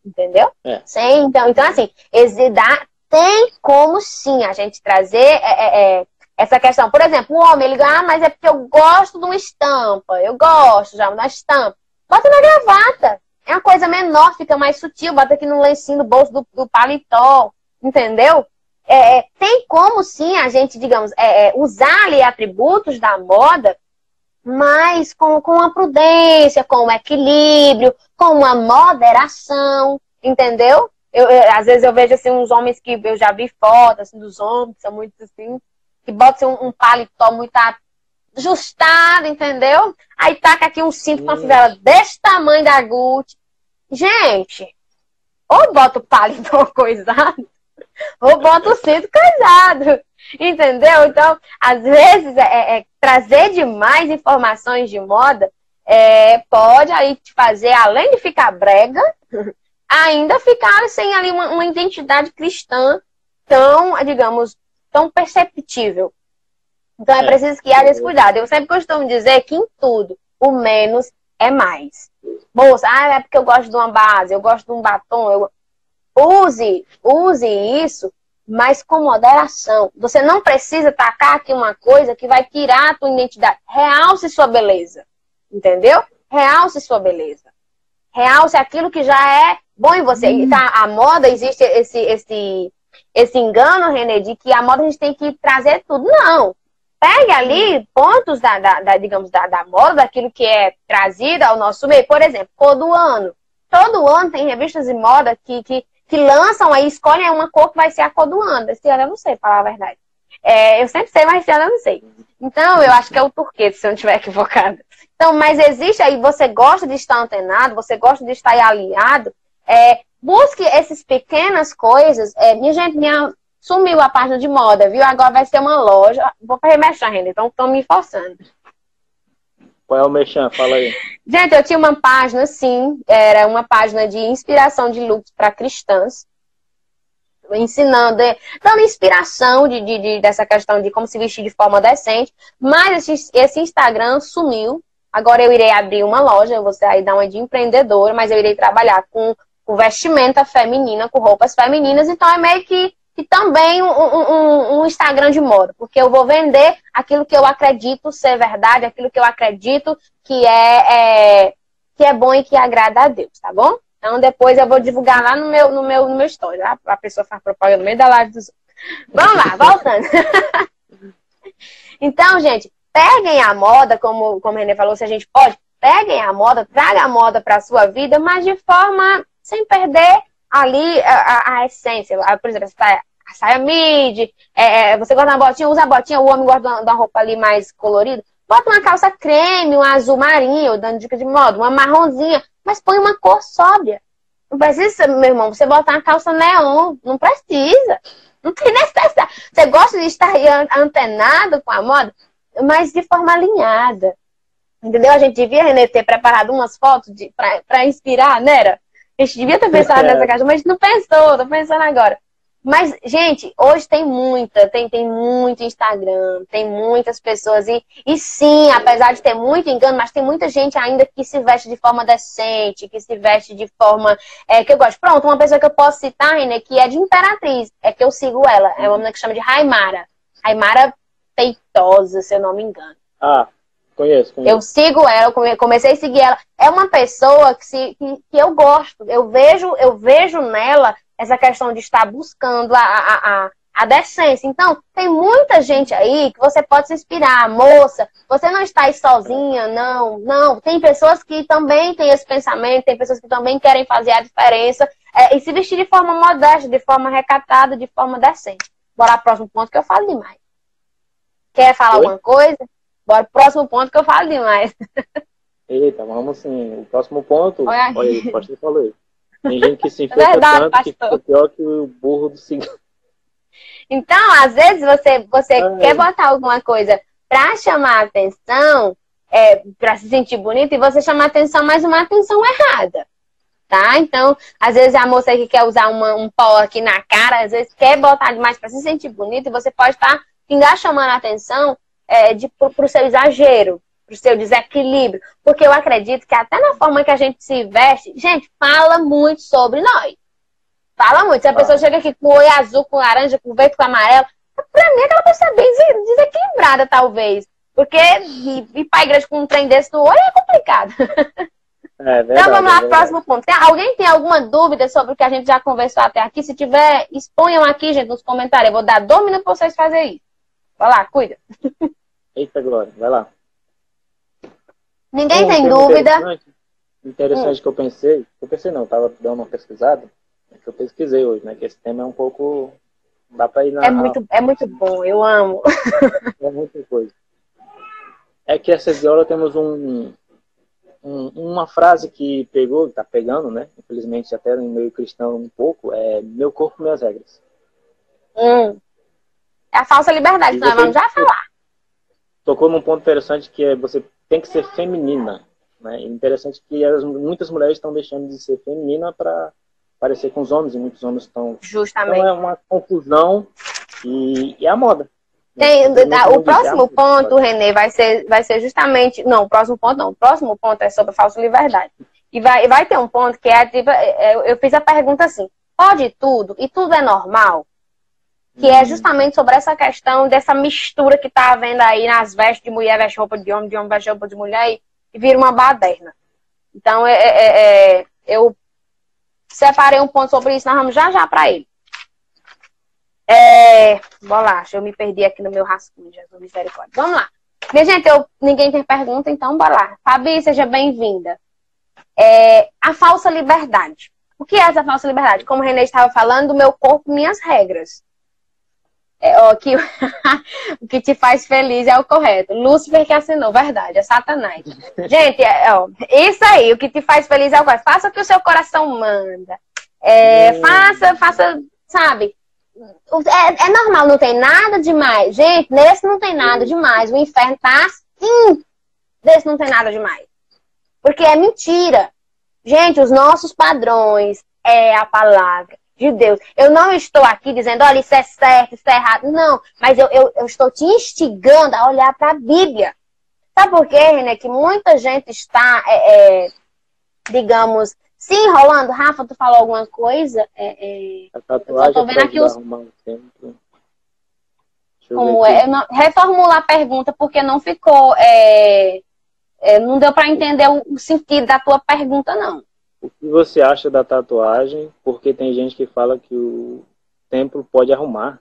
Speaker 2: Entendeu? É. Sem, então, então, assim, exidar, tem como sim a gente trazer é, é, é, essa questão. Por exemplo, o homem, ele ah, mas é porque eu gosto de uma estampa. Eu gosto já de uma estampa. Bota na gravata. É uma coisa menor, fica mais sutil. Bota aqui no lencinho do bolso do, do paletó. Entendeu? É, é, tem como sim a gente, digamos, é, é, usar ali atributos da moda, mas com, com a prudência, com o equilíbrio, com uma moderação, entendeu? Eu, eu, às vezes eu vejo assim uns homens que eu já vi fotos assim, dos homens, que são muito assim, que botam assim, um, um paletó muito ajustado, entendeu? Aí taca aqui um cinto com uma fivela desse tamanho da Gucci. Gente, ou bota o paletó [laughs] coisado, ou bota o cinto casado. Entendeu? Então, às vezes, é, é, é, trazer demais informações de moda é, pode aí te fazer, além de ficar brega, ainda ficar sem ali uma, uma identidade cristã tão, digamos, tão perceptível. Então é, é. preciso que haja esse cuidado. Eu sempre costumo dizer que em tudo, o menos é mais. Moça, ah, é porque eu gosto de uma base, eu gosto de um batom, eu... Use, use isso, mas com moderação. Você não precisa tacar aqui uma coisa que vai tirar a tua identidade. Realce sua beleza. Entendeu? Realce sua beleza. Realce aquilo que já é bom em você. Hum. Tá, a moda, existe esse, esse, esse engano, Renê, de que a moda a gente tem que trazer tudo. Não. Pegue ali pontos da, da, da digamos, da, da moda, daquilo que é trazido ao nosso meio. Por exemplo, cor do ano. Todo ano tem revistas de moda que, que que lançam aí, escolhem uma cor que vai ser a cor do ano. Esse ano eu não sei, para falar a verdade. É, eu sempre sei, mas esse ano eu não sei. Então, eu acho que é o turquete, se eu não estiver [laughs] equivocada. Então, mas existe aí, você gosta de estar antenado, você gosta de estar alinhado, é, busque essas pequenas coisas. É, minha gente, minha, sumiu a página de moda, viu? Agora vai ser uma loja. Vou remexer ainda, então estão me forçando.
Speaker 1: Qual é o Mechan? Fala aí.
Speaker 2: Gente, eu tinha uma página, sim, era uma página de inspiração de looks para cristãs. Ensinando, dando inspiração de, de, de, dessa questão de como se vestir de forma decente. Mas esse, esse Instagram sumiu. Agora eu irei abrir uma loja, eu vou sair dar uma de empreendedora, mas eu irei trabalhar com, com vestimenta feminina, com roupas femininas. Então é meio que e também um, um, um, Instagram de moda, porque eu vou vender aquilo que eu acredito ser verdade, aquilo que eu acredito que é, é que é bom e que agrada a Deus, tá bom? Então depois eu vou divulgar lá no meu, no meu, no meu story, tá? A pessoa faz propaganda no meio da live dos Vamos lá, voltando. [laughs] então, gente, peguem a moda, como, como a Renê falou, se a gente pode, peguem a moda, traga a moda para a sua vida, mas de forma sem perder ali a, a essência, por exemplo, a, a saia mid, é, é, você gosta uma botinha, usa a botinha, o homem gosta de uma, roupa ali mais colorida, bota uma calça creme, um azul marinho, dando dica de moda, uma marronzinha, mas põe uma cor sóbria. Não precisa, meu irmão, você botar uma calça neon, não precisa. Não tem necessidade. Você gosta de estar antenado com a moda, mas de forma alinhada. Entendeu? A gente devia, Renê, ter preparado umas fotos para inspirar, né? Era? A gente devia ter pensado nessa caixa, mas não pensou, tô pensando agora. Mas, gente, hoje tem muita, tem, tem muito Instagram, tem muitas pessoas. E, e sim, apesar de ter muito engano, mas tem muita gente ainda que se veste de forma decente, que se veste de forma é, que eu gosto. Pronto, uma pessoa que eu posso citar, René, que é de Imperatriz, é que eu sigo ela. É uma menina que chama de Raimara. Raimara Peitosa, se eu não me engano.
Speaker 1: Ah, Conheço, conheço.
Speaker 2: Eu sigo ela, comecei a seguir ela. É uma pessoa que, se, que, que, eu gosto. Eu vejo, eu vejo nela essa questão de estar buscando a, a, a, a decência. Então, tem muita gente aí que você pode se inspirar. Moça, você não está aí sozinha, não. Não, tem pessoas que também têm esse pensamento, tem pessoas que também querem fazer a diferença é, e se vestir de forma modesta, de forma recatada, de forma decente. Bora pro próximo ponto que eu falo demais. Quer falar Oi? alguma coisa? Bora pro próximo ponto que eu falo demais.
Speaker 1: Eita, vamos sim. O próximo ponto. Olha, olha aí, o pastor falou. Tem gente que se [laughs] infecta Verdade, tanto pastor. que fica pior que o burro do cigarro.
Speaker 2: Então, às vezes você, você quer botar alguma coisa para chamar atenção, é, para se sentir bonito, e você chama atenção, mas uma atenção errada. Tá? Então, às vezes a moça que quer usar uma, um pó aqui na cara, às vezes quer botar demais para se sentir bonito, e você pode estar tá, chamando atenção é, para o seu exagero, para o seu desequilíbrio. Porque eu acredito que até na forma que a gente se veste, gente, fala muito sobre nós. Fala muito. Se a pessoa chega aqui com o oi azul, com laranja, com verde, com amarelo, pra mim aquela pessoa é bem desequilibrada, talvez. Porque ir, ir pra igreja com um trem desse no olho é complicado. [laughs] É verdade, então vamos lá, é próximo ponto. Tem, alguém tem alguma dúvida sobre o que a gente já conversou até aqui? Se tiver, exponham aqui, gente, nos comentários. Eu vou dar dois minutos pra vocês fazerem isso. Vai lá, cuida.
Speaker 1: Eita, Glória, vai lá.
Speaker 2: Ninguém tem dúvida.
Speaker 1: Interessante, interessante hum. que eu pensei, eu pensei não, tava dando uma pesquisada, é que eu pesquisei hoje, né? Que esse tema é um pouco. Dá pra ir na.
Speaker 2: É muito, é muito bom, eu amo.
Speaker 1: É muita coisa. É que essa viola temos um, um, uma frase que pegou, tá pegando, né? Infelizmente até no meio cristão um pouco, é meu corpo, minhas regras.
Speaker 2: Hum. É a falsa liberdade, nós vamos já falar.
Speaker 1: Tocou num ponto interessante que é você tem que ser feminina. Né? É interessante que as, muitas mulheres estão deixando de ser feminina para parecer com os homens, e muitos homens estão.
Speaker 2: Justamente.
Speaker 1: Então é uma confusão e, e é a moda.
Speaker 2: Tem, o próximo ponto, Renê, vai ser, vai ser justamente. Não, o próximo ponto não. O próximo ponto é sobre a falsa liberdade. E vai, vai ter um ponto que é tipo. É, eu fiz a pergunta assim: pode tudo e tudo é normal? Que é justamente sobre essa questão dessa mistura que está havendo aí nas vestes de mulher, veste roupa de homem, de homem veste roupa de mulher e, vira uma baderna. Então, é, é, é, eu separei um ponto sobre isso, nós vamos já já para ele. É, lá, eu me perdi aqui no meu rascunho, Jesus misericórdia. Vamos lá. Minha gente, eu, ninguém tem pergunta, então bora lá. Fabi, seja bem-vinda. É, a falsa liberdade. O que é essa falsa liberdade? Como o René estava falando, meu corpo, minhas regras é, ó, que [laughs] o que te faz feliz é o correto. Lúcifer que assinou, verdade, é Satanás. Gente, é, ó, isso aí, o que te faz feliz é o correto. Faça o que o seu coração manda. É, hum. Faça, faça, sabe? É, é, normal, não tem nada demais. Gente, nesse não tem nada demais. O inferno tá assim. Nesse não tem nada demais. Porque é mentira. Gente, os nossos padrões é a palavra de Deus. Eu não estou aqui dizendo, olha, isso é certo, isso é errado. Não, mas eu, eu, eu estou te instigando a olhar para a Bíblia. Sabe por quê, René? Que muita gente está, é, é, digamos, se enrolando. Rafa, tu falou alguma coisa? É,
Speaker 1: é... A tatuagem eu tô vendo aqui os...
Speaker 2: Como é? Não... Reformula a pergunta porque não ficou. É... É, não deu para entender o sentido da tua pergunta, não.
Speaker 1: O que você acha da tatuagem? Porque tem gente que fala que o templo pode arrumar.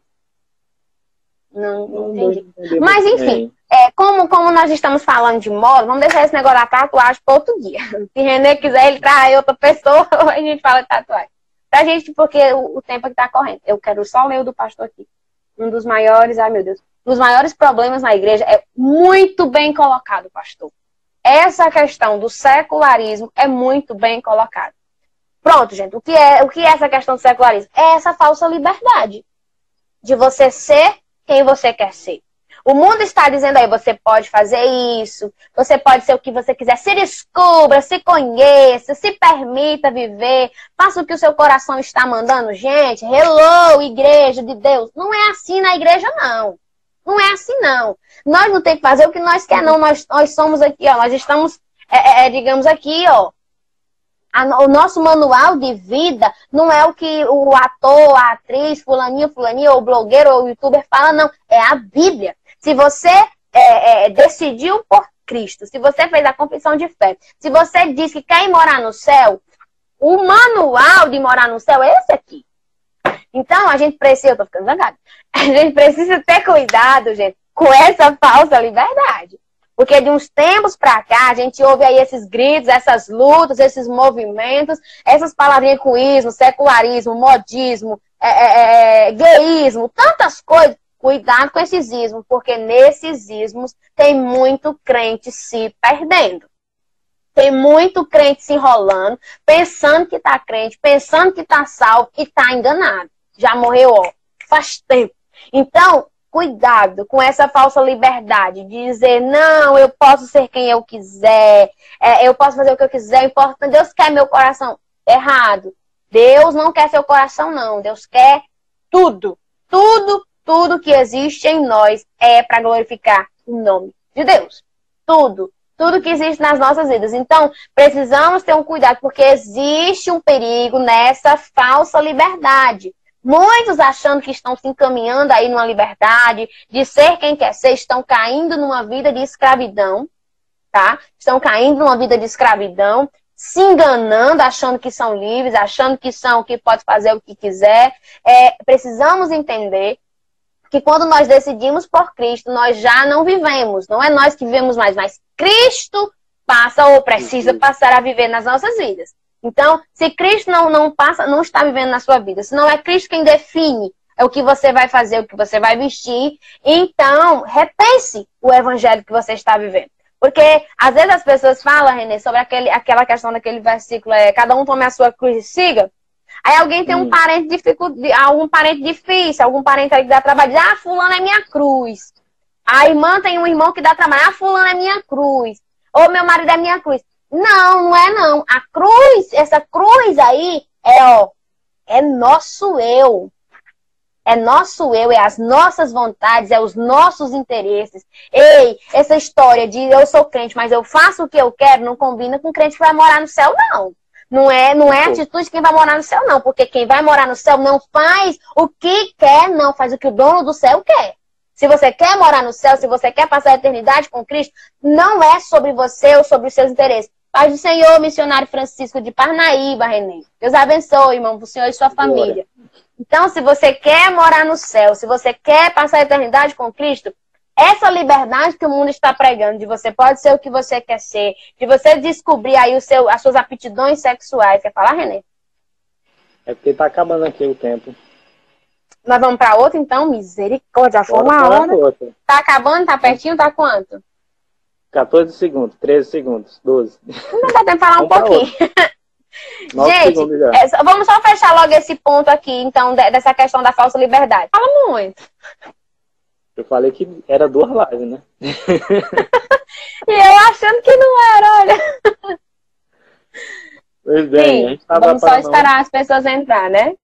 Speaker 2: Não, não entendi. Mas enfim, é, como, como nós estamos falando de moda, vamos deixar esse negócio da tatuagem para outro dia. [laughs] Se René quiser, ele traz outra pessoa, [laughs] a gente fala de tatuagem. Pra gente, porque o, o tempo que tá correndo. Eu quero só ler o do pastor aqui. Um dos maiores, ai meu Deus, um dos maiores problemas na igreja é muito bem colocado, pastor. Essa questão do secularismo é muito bem colocada. Pronto, gente. O que é, o que é essa questão do secularismo? É essa falsa liberdade de você ser quem você quer ser. O mundo está dizendo aí, você pode fazer isso, você pode ser o que você quiser. Se descubra, se conheça, se permita viver, faça o que o seu coração está mandando. Gente, hello, igreja de Deus. Não é assim na igreja, não. Não é assim, não. Nós não temos que fazer o que nós queremos, não. Nós, nós somos aqui, ó. Nós estamos, é, é, é, digamos aqui, ó. A, o nosso manual de vida não é o que o ator, a atriz, fulaninho, fulaninho, ou blogueiro, ou youtuber fala, não. É a Bíblia. Se você é, é, decidiu por Cristo, se você fez a confissão de fé, se você diz que quer ir morar no céu, o manual de morar no céu é esse aqui. Então, a gente precisa, eu tô ficando zangada, [laughs] a gente precisa ter cuidado, gente, com essa falsa liberdade. Porque de uns tempos para cá, a gente ouve aí esses gritos, essas lutas, esses movimentos, essas palavrinhas cuísmo, secularismo, modismo, é, é, é, gayismo, tantas coisas. Cuidado com esses ismos, porque nesses ismos tem muito crente se perdendo. Tem muito crente se enrolando, pensando que está crente, pensando que está salvo e está enganado. Já morreu, ó, faz tempo. Então, cuidado com essa falsa liberdade de dizer, não, eu posso ser quem eu quiser, é, eu posso fazer o que eu quiser, importa, Deus quer meu coração. Errado. Deus não quer seu coração, não. Deus quer tudo. Tudo tudo que existe em nós é para glorificar o nome de Deus. Tudo. Tudo que existe nas nossas vidas. Então, precisamos ter um cuidado, porque existe um perigo nessa falsa liberdade. Muitos achando que estão se encaminhando aí numa liberdade, de ser quem quer ser, estão caindo numa vida de escravidão, tá? Estão caindo numa vida de escravidão, se enganando, achando que são livres, achando que são que pode fazer o que quiser. É, precisamos entender que quando nós decidimos por Cristo, nós já não vivemos. Não é nós que vivemos mais, mas Cristo passa ou precisa passar a viver nas nossas vidas. Então, se Cristo não, não passa, não está vivendo na sua vida, se não é Cristo quem define o que você vai fazer, o que você vai vestir, então repense o evangelho que você está vivendo. Porque às vezes as pessoas falam, Renê, sobre aquele, aquela questão daquele versículo, é, cada um tome a sua cruz e siga. Aí alguém tem um parente dificult... algum parente difícil, algum parente aí que dá trabalho, diz, ah, fulano é minha cruz. A irmã tem um irmão que dá trabalho, ah, fulano é minha cruz. Ou meu marido é minha cruz. Não, não é não. A cruz, essa cruz aí é, ó, é nosso eu. É nosso eu, é as nossas vontades, é os nossos interesses. Ei, essa história de eu sou crente, mas eu faço o que eu quero, não combina com crente que vai morar no céu, não. Não é, não é atitude de quem vai morar no céu, não. Porque quem vai morar no céu não faz o que quer, não. Faz o que o dono do céu quer. Se você quer morar no céu, se você quer passar a eternidade com Cristo, não é sobre você ou sobre os seus interesses. Paz do Senhor, missionário Francisco de Parnaíba, Renê. Deus abençoe, irmão, o senhor e sua família. Então, se você quer morar no céu, se você quer passar a eternidade com Cristo, essa liberdade que o mundo está pregando, de você pode ser o que você quer ser, de você descobrir aí o seu, as suas aptidões sexuais. Quer falar, Renê?
Speaker 1: É porque tá acabando aqui o tempo.
Speaker 2: Nós vamos para outra, então? Misericórdia, já foi uma hora. Outra. Tá acabando? Tá pertinho? Tá quanto?
Speaker 1: 14 segundos, 13 segundos, 12.
Speaker 2: Não dá tempo de falar um pouquinho. [laughs] Gente, é, vamos só fechar logo esse ponto aqui, então, dessa questão da falsa liberdade. Fala muito.
Speaker 1: Eu falei que era duas lives, né? [laughs]
Speaker 2: e eu achando que não era, olha.
Speaker 1: Pois bem, sim, a gente
Speaker 2: tava Vamos só esperar as pessoas entrar, né?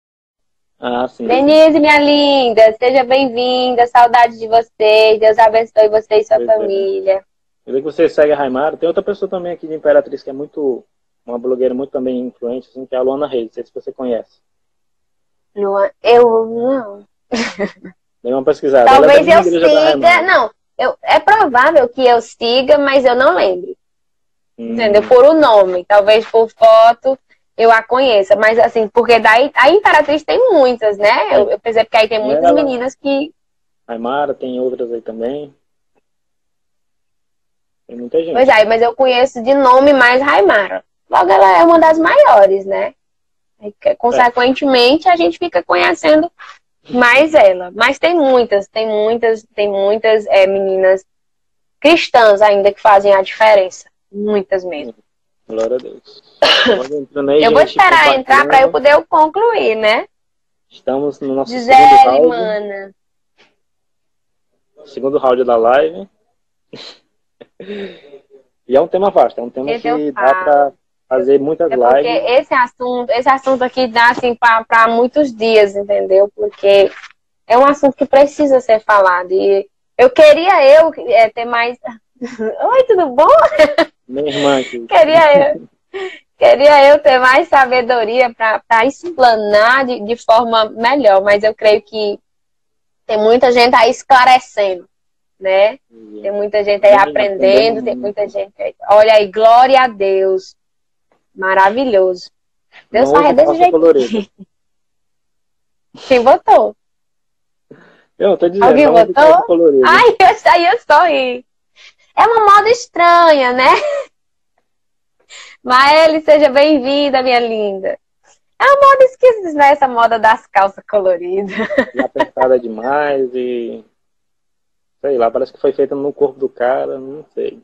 Speaker 1: Ah, sim.
Speaker 2: Denise, minha linda, seja bem-vinda. Saudade de vocês. Deus abençoe você e sua pois é. família. É.
Speaker 1: Eu vi que você segue a Raimara. Tem outra pessoa também aqui de Imperatriz que é muito. Uma blogueira muito também influente, assim, que é a Luana Reis. Não sei se você conhece.
Speaker 2: Luana, eu não.
Speaker 1: Dê uma pesquisada.
Speaker 2: Talvez eu siga. Não, eu, é provável que eu siga, mas eu não lembro. Hum. Entendeu? Por o nome. Talvez por foto eu a conheça. Mas assim, porque daí a Imperatriz tem muitas, né? Eu, eu percebo que aí tem muitas Ela, meninas que.
Speaker 1: Aymara, tem outras aí também. Tem muita gente.
Speaker 2: Pois é, mas eu conheço de nome mais Raimara. Logo ela é uma das maiores, né? Consequentemente, a gente fica conhecendo mais ela. Mas tem muitas, tem muitas, tem muitas é, meninas cristãs ainda que fazem a diferença. Muitas mesmo.
Speaker 1: Glória a Deus.
Speaker 2: Aí, eu vou esperar entrar para eu poder concluir, né?
Speaker 1: Estamos no nosso
Speaker 2: Gisele, segundo round. Mana.
Speaker 1: Segundo round da live. E é um tema vasto, é um tema que dá para fazer muitas é lives. Porque
Speaker 2: esse assunto, esse assunto aqui dá assim para muitos dias, entendeu? Porque é um assunto que precisa ser falado. E eu queria eu é, ter mais. [laughs] Oi, tudo bom?
Speaker 1: Minha irmã aqui. [laughs]
Speaker 2: queria eu. Queria eu ter mais sabedoria para explanar de, de forma melhor, mas eu creio que tem muita gente aí esclarecendo, né? Tem muita gente aí aprendendo, tem muita gente aí. Olha aí, glória a Deus. Maravilhoso. Deus faz desse jeito. [laughs] Quem votou?
Speaker 1: Eu tô dizendo.
Speaker 2: Alguém votou? Ai, eu, aí eu sorri. É uma moda estranha, né? Maeli, seja bem-vinda, minha linda. É uma moda esquisita, né? Essa moda das calças coloridas.
Speaker 1: E apertada demais e. Sei lá, parece que foi feita no corpo do cara, não sei.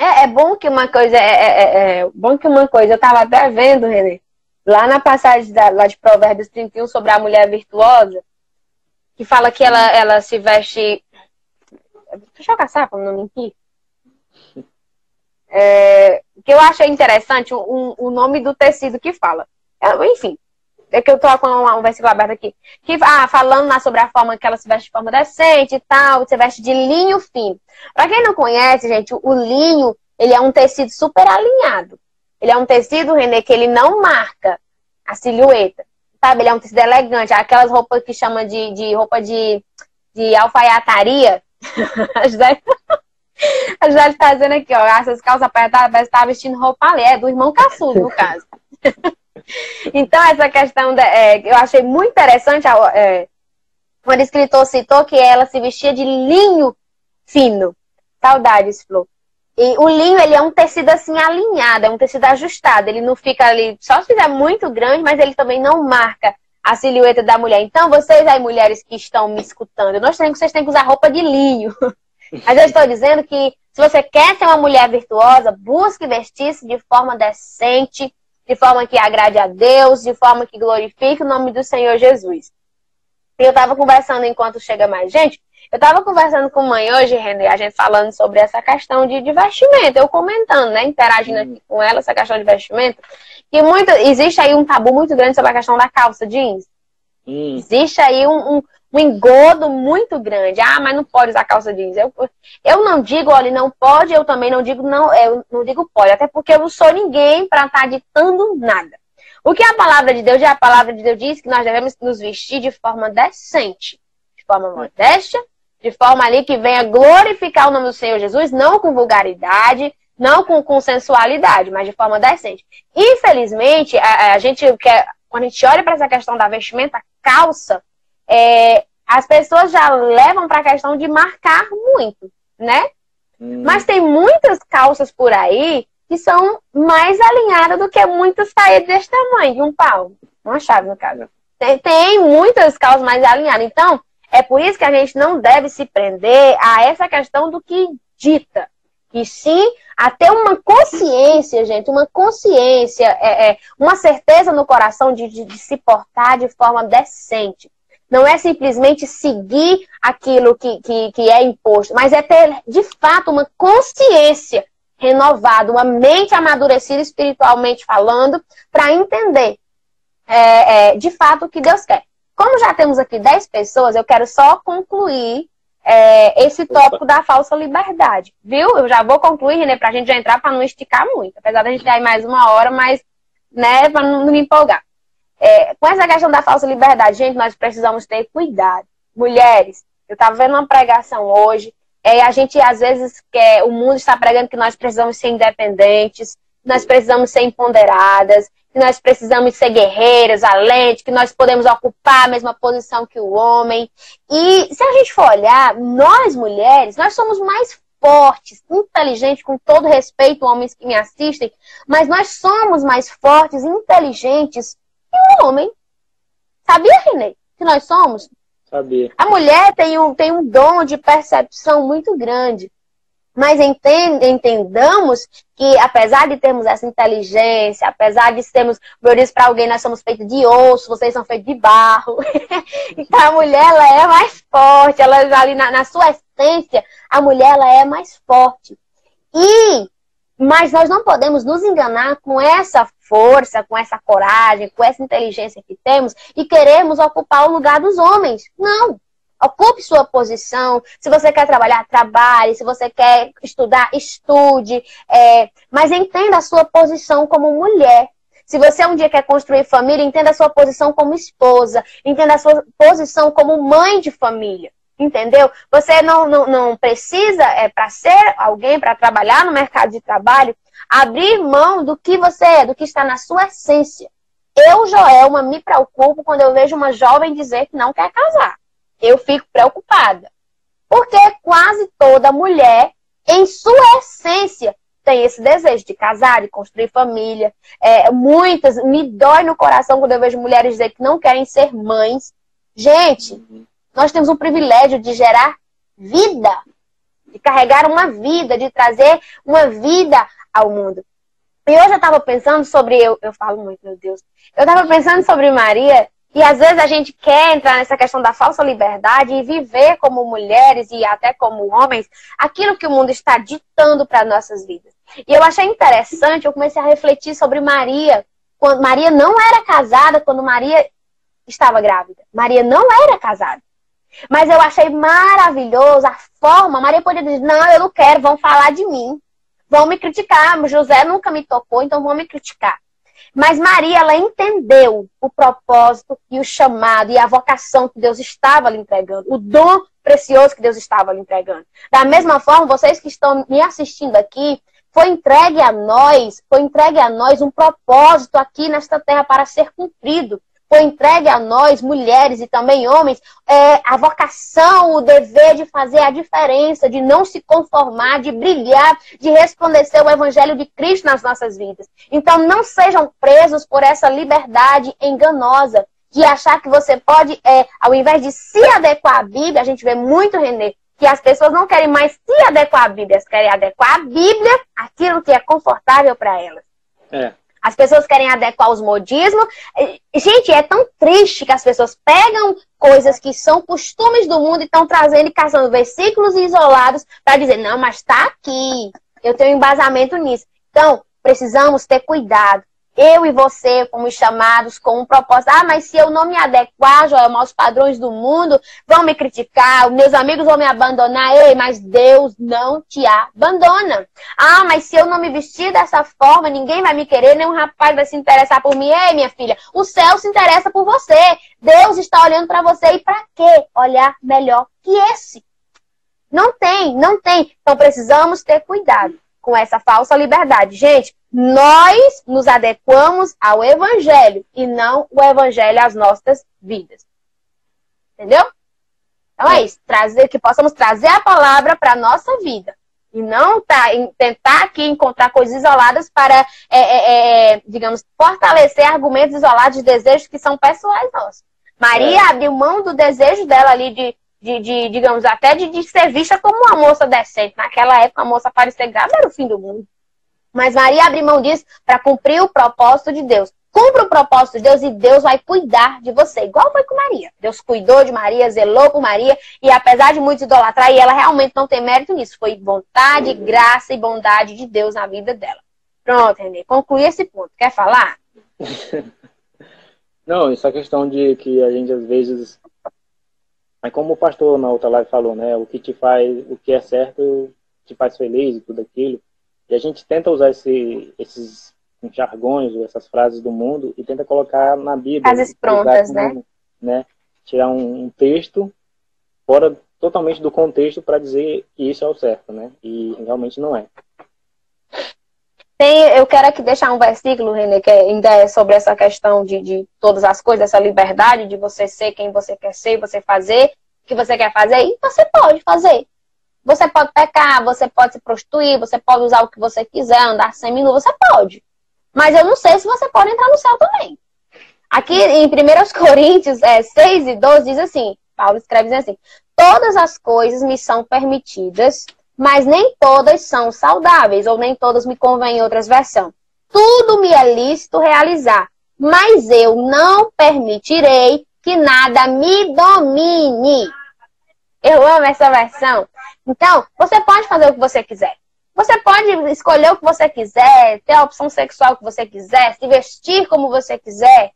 Speaker 2: É, é bom que uma coisa. É, é, é, é bom que uma coisa, eu tava até vendo, Renê, lá na passagem da, lá de Provérbios 31 sobre a mulher virtuosa, que fala que ela, ela se veste. Deixa eu caçar não mentir. É, que eu achei interessante o, o nome do tecido que fala. É, enfim, é que eu tô com um, versículo aberto aqui. Que, ah, falando lá sobre a forma que ela se veste de forma decente e tal, você veste de linho fino. Pra quem não conhece, gente, o, linho, ele é um tecido super alinhado. Ele é um tecido, Renê, que ele não marca a silhueta. Sabe? Ele é um tecido elegante. Aquelas roupas que chama de, de roupa de, de alfaiataria. A Gisele está dizendo aqui, ó, essas calças apertadas parece estar tá vestindo roupa ali, é do irmão caçudo, no caso. [laughs] então, essa questão, de, é, eu achei muito interessante, é, quando o escritor citou que ela se vestia de linho fino. Saudades, Flor. E o linho, ele é um tecido assim alinhado, é um tecido ajustado. Ele não fica ali, só se fizer muito grande, mas ele também não marca a silhueta da mulher. Então, vocês aí, mulheres que estão me escutando, nós temos, vocês têm que usar roupa de linho. [laughs] Mas eu estou dizendo que se você quer ser uma mulher virtuosa, busque vestir-se de forma decente, de forma que agrade a Deus, de forma que glorifique o nome do Senhor Jesus. E eu estava conversando enquanto chega mais gente, eu estava conversando com mãe hoje, René, a gente falando sobre essa questão de, de vestimento, eu comentando, né, interagindo aqui com ela, essa questão de vestimento, que muito, existe aí um tabu muito grande sobre a questão da calça jeans. Hum. Existe aí um, um, um engodo muito grande. Ah, mas não pode usar calça jeans. Eu, eu não digo, olha, não pode, eu também não digo não, eu não digo pode, até porque eu não sou ninguém para estar tá ditando nada. O que a palavra de Deus, e a palavra de Deus diz que nós devemos nos vestir de forma decente, de forma modéstia, de forma ali que venha glorificar o nome do Senhor Jesus, não com vulgaridade, não com, com sensualidade, mas de forma decente. Infelizmente, a, a gente quer, quando a gente olha para essa questão da vestimenta, calça, é, as pessoas já levam para a questão de marcar muito, né? Hum. Mas tem muitas calças por aí que são mais alinhadas do que muitas saídas desse tamanho, de um pau. Uma chave, no caso. Tem, tem muitas calças mais alinhadas. Então, é por isso que a gente não deve se prender a essa questão do que dita. E sim a ter uma consciência, gente, uma consciência, é, é, uma certeza no coração de, de, de se portar de forma decente. Não é simplesmente seguir aquilo que, que, que é imposto, mas é ter, de fato, uma consciência renovada, uma mente amadurecida espiritualmente falando, para entender é, é, de fato o que Deus quer. Como já temos aqui 10 pessoas, eu quero só concluir é, esse tópico da falsa liberdade, viu? Eu já vou concluir, Renê, para a gente já entrar para não esticar muito. Apesar da gente ter aí mais uma hora, mas, né, para não me empolgar. É, com essa questão da falsa liberdade, gente, nós precisamos ter cuidado. Mulheres, eu estava vendo uma pregação hoje, é, a gente às vezes quer, o mundo está pregando que nós precisamos ser independentes, nós precisamos ser empoderadas, que nós precisamos ser guerreiras, valentes, que nós podemos ocupar a mesma posição que o homem. E se a gente for olhar, nós mulheres, nós somos mais fortes, inteligentes, com todo respeito, homens que me assistem, mas nós somos mais fortes, inteligentes o homem. Sabia, Renê? Que nós somos?
Speaker 1: Sabia.
Speaker 2: A mulher tem um, tem um dom de percepção muito grande. Mas entendamos que, apesar de termos essa inteligência, apesar de sermos, meu Deus, para alguém nós somos feitos de osso, vocês são feitos de barro. [laughs] então a mulher ela é mais forte, ela ali na, na sua essência, a mulher ela é mais forte. E mas nós não podemos nos enganar com essa força, com essa coragem, com essa inteligência que temos e queremos ocupar o lugar dos homens. Não. Ocupe sua posição. Se você quer trabalhar, trabalhe. Se você quer estudar, estude. É, mas entenda a sua posição como mulher. Se você um dia quer construir família, entenda a sua posição como esposa. Entenda a sua posição como mãe de família. Entendeu? Você não, não, não precisa, é, para ser alguém, para trabalhar no mercado de trabalho, abrir mão do que você é, do que está na sua essência. Eu, Joelma, me preocupo quando eu vejo uma jovem dizer que não quer casar eu fico preocupada. Porque quase toda mulher, em sua essência, tem esse desejo de casar, de construir família. É, muitas, me dói no coração quando eu vejo mulheres dizer que não querem ser mães. Gente, nós temos um privilégio de gerar vida, de carregar uma vida, de trazer uma vida ao mundo. E hoje eu estava pensando sobre, eu, eu falo muito, meu Deus, eu estava pensando sobre Maria e às vezes a gente quer entrar nessa questão da falsa liberdade e viver como mulheres e até como homens aquilo que o mundo está ditando para nossas vidas. E eu achei interessante, eu comecei a refletir sobre Maria. Quando Maria não era casada quando Maria estava grávida. Maria não era casada. Mas eu achei maravilhoso a forma. Maria podia dizer: Não, eu não quero, vão falar de mim. Vão me criticar. José nunca me tocou, então vão me criticar. Mas Maria, ela entendeu o propósito e o chamado e a vocação que Deus estava lhe entregando, o dom precioso que Deus estava lhe entregando. Da mesma forma, vocês que estão me assistindo aqui, foi entregue a nós, foi entregue a nós um propósito aqui nesta terra para ser cumprido foi entregue a nós, mulheres e também homens, é, a vocação, o dever de fazer a diferença, de não se conformar, de brilhar, de resplandecer o Evangelho de Cristo nas nossas vidas. Então, não sejam presos por essa liberdade enganosa de achar que você pode, é, ao invés de se adequar à Bíblia, a gente vê muito, Renê, que as pessoas não querem mais se adequar à Bíblia, elas querem adequar à Bíblia aquilo que é confortável para elas. É. As pessoas querem adequar os modismos. Gente, é tão triste que as pessoas pegam coisas que são costumes do mundo e estão trazendo e caçando versículos isolados para dizer, não, mas está aqui. Eu tenho embasamento nisso. Então, precisamos ter cuidado eu e você fomos chamados com um propósito. Ah, mas se eu não me adequar, Joel, aos padrões do mundo, vão me criticar, meus amigos vão me abandonar. Ei, mas Deus não te abandona. Ah, mas se eu não me vestir dessa forma, ninguém vai me querer, nenhum rapaz vai se interessar por mim. Ei, minha filha, o céu se interessa por você. Deus está olhando para você. E para que olhar melhor que esse? Não tem, não tem. Então precisamos ter cuidado com essa falsa liberdade. Gente, nós nos adequamos ao evangelho e não o evangelho às nossas vidas. Entendeu? Então é isso, trazer que possamos trazer a palavra para a nossa vida e não tá, tentar aqui encontrar coisas isoladas para, é, é, é, digamos, fortalecer argumentos isolados de desejos que são pessoais nossos. Maria é. abriu mão do desejo dela ali de de, de digamos, até de, de, ser vista como uma moça decente. Naquela época, a moça parecer grávida era o fim do mundo. Mas Maria abriu mão disso para cumprir o propósito de Deus. Cumpra o propósito de Deus e Deus vai cuidar de você. Igual foi com Maria. Deus cuidou de Maria, zelou por Maria. E apesar de muitos idolatrar, e ela realmente não tem mérito nisso. Foi vontade, graça e bondade de Deus na vida dela. Pronto, Renê. Concluí esse ponto. Quer falar? [laughs]
Speaker 1: Não, essa questão de que a gente às vezes mas como o pastor na outra live falou, né? O que te faz, o que é certo te faz feliz e tudo aquilo. E a gente tenta usar esse, esses jargões, essas frases do mundo e tenta colocar na Bíblia.
Speaker 2: Frases prontas, né?
Speaker 1: né? Tirar um, um texto fora totalmente do contexto para dizer que isso é o certo, né? E realmente não é.
Speaker 2: Tem, eu quero aqui deixar um versículo, René, que ainda é sobre essa questão de, de todas as coisas, essa liberdade de você ser quem você quer ser, você fazer o que você quer fazer, e você pode fazer. Você pode pecar, você pode se prostituir, você pode usar o que você quiser, andar sem minu, você pode. Mas eu não sei se você pode entrar no céu também. Aqui em 1 [laughs] Coríntios é, 6 e 12 diz assim, Paulo escreve assim, todas as coisas me são permitidas, mas nem todas são saudáveis, ou nem todas me convêm em outras versões. Tudo me é lícito realizar, mas eu não permitirei que nada me domine. Eu amo essa versão. Então, você pode fazer o que você quiser. Você pode escolher o que você quiser, ter a opção sexual que você quiser, se vestir como você quiser,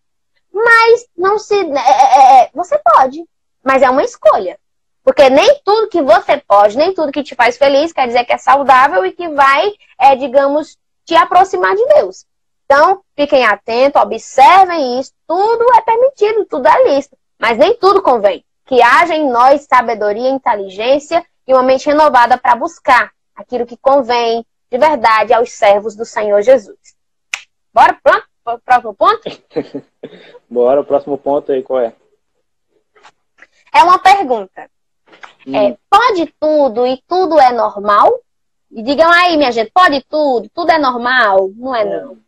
Speaker 2: mas não se. É, é, é, você pode, mas é uma escolha. Porque nem tudo que você pode, nem tudo que te faz feliz quer dizer que é saudável e que vai, é, digamos, te aproximar de Deus. Então, fiquem atentos, observem isso. Tudo é permitido, tudo é lícito. Mas nem tudo convém. Que haja em nós sabedoria, inteligência e uma mente renovada para buscar aquilo que convém de verdade aos servos do Senhor Jesus. Bora pronto? Para o próximo ponto? [laughs]
Speaker 1: Bora, o próximo ponto aí, qual é?
Speaker 2: É uma pergunta. É, pode tudo e tudo é normal? E digam aí, minha gente, pode tudo, tudo é normal? Não é, não.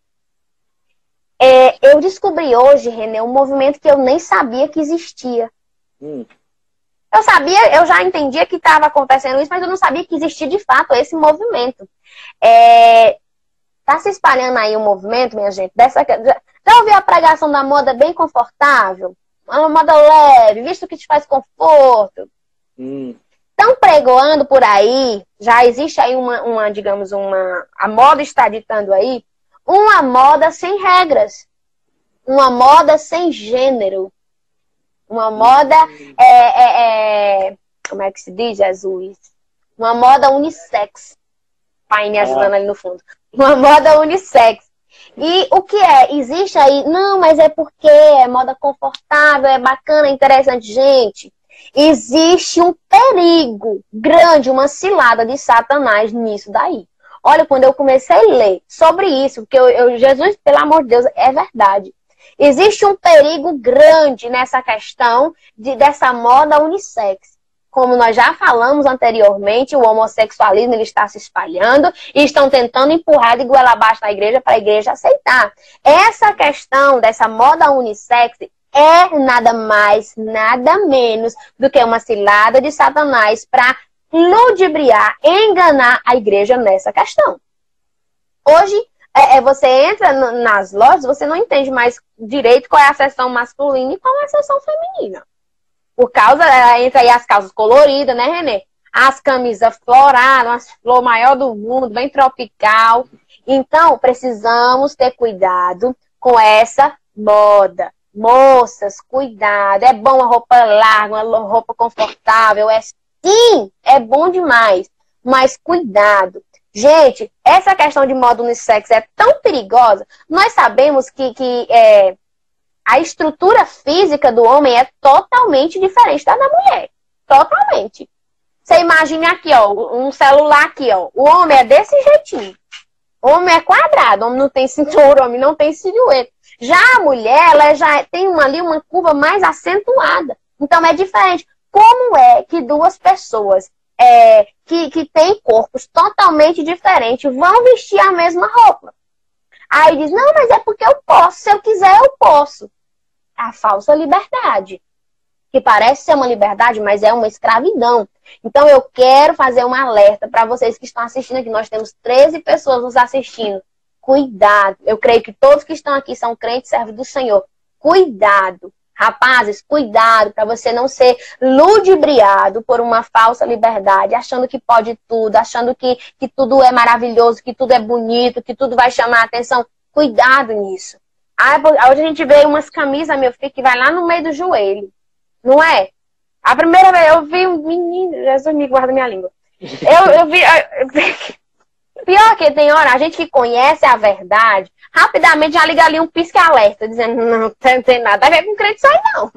Speaker 2: É, eu descobri hoje, Renê, um movimento que eu nem sabia que existia. Hum. Eu sabia, eu já entendia que estava acontecendo isso, mas eu não sabia que existia de fato esse movimento. É, tá se espalhando aí um movimento, minha gente, dessa. Já, já ouviu a pregação da moda bem confortável? Uma moda leve, visto que te faz conforto. Hum. Estão pregoando por aí, já existe aí uma, uma, digamos, uma. A moda está ditando aí, uma moda sem regras. Uma moda sem gênero. Uma moda. É, é, é, como é que se diz, Jesus? Uma moda unissex. Pai me ajudando ali no fundo. Uma moda unissex. E o que é? Existe aí? Não, mas é porque é moda confortável, é bacana, é interessante. Gente, existe um perigo grande, uma cilada de Satanás nisso daí. Olha, quando eu comecei a ler sobre isso, porque eu, eu, Jesus, pelo amor de Deus, é verdade. Existe um perigo grande nessa questão de, dessa moda unissex. Como nós já falamos anteriormente, o homossexualismo ele está se espalhando e estão tentando empurrar de goela abaixo na igreja para a igreja aceitar. Essa questão dessa moda unissex é nada mais, nada menos do que uma cilada de Satanás para ludibriar, enganar a igreja nessa questão. Hoje, é, é, você entra nas lojas, você não entende mais direito qual é a seção masculina e qual é a seção feminina. Por causa, é, entra aí as calças coloridas, né, Renê? As camisas floradas, as flor maior do mundo, bem tropical. Então, precisamos ter cuidado com essa moda. Moças, cuidado. É bom a roupa larga, uma roupa confortável. É sim, é bom demais. Mas cuidado. Gente, essa questão de modo unissex é tão perigosa. Nós sabemos que, que é, a estrutura física do homem é totalmente diferente da da mulher. Totalmente. Você imagine aqui, ó, um celular aqui, ó. O homem é desse jeitinho. O homem é quadrado, o homem não tem cintura, o homem não tem silhueta. Já a mulher, ela já tem uma, ali uma curva mais acentuada. Então é diferente. Como é que duas pessoas é, que, que têm corpos totalmente diferentes vão vestir a mesma roupa? Aí diz, não, mas é porque eu posso, se eu quiser eu posso. A falsa liberdade. Que parece ser uma liberdade, mas é uma escravidão. Então eu quero fazer um alerta para vocês que estão assistindo aqui. Nós temos 13 pessoas nos assistindo. Cuidado. Eu creio que todos que estão aqui são crentes servos do Senhor. Cuidado. Rapazes, cuidado para você não ser ludibriado por uma falsa liberdade, achando que pode tudo, achando que, que tudo é maravilhoso, que tudo é bonito, que tudo vai chamar a atenção. Cuidado nisso. Ah, hoje a gente vê umas camisas, meu filho, que vai lá no meio do joelho. Não é? A primeira vez eu vi um menino, Jesus me guarda minha língua. [laughs] Eu, eu vi. Pior que tem hora, a gente que conhece a verdade, rapidamente já liga ali um pisca-alerta, dizendo, não, não tem nada a ver com crente isso aí, não.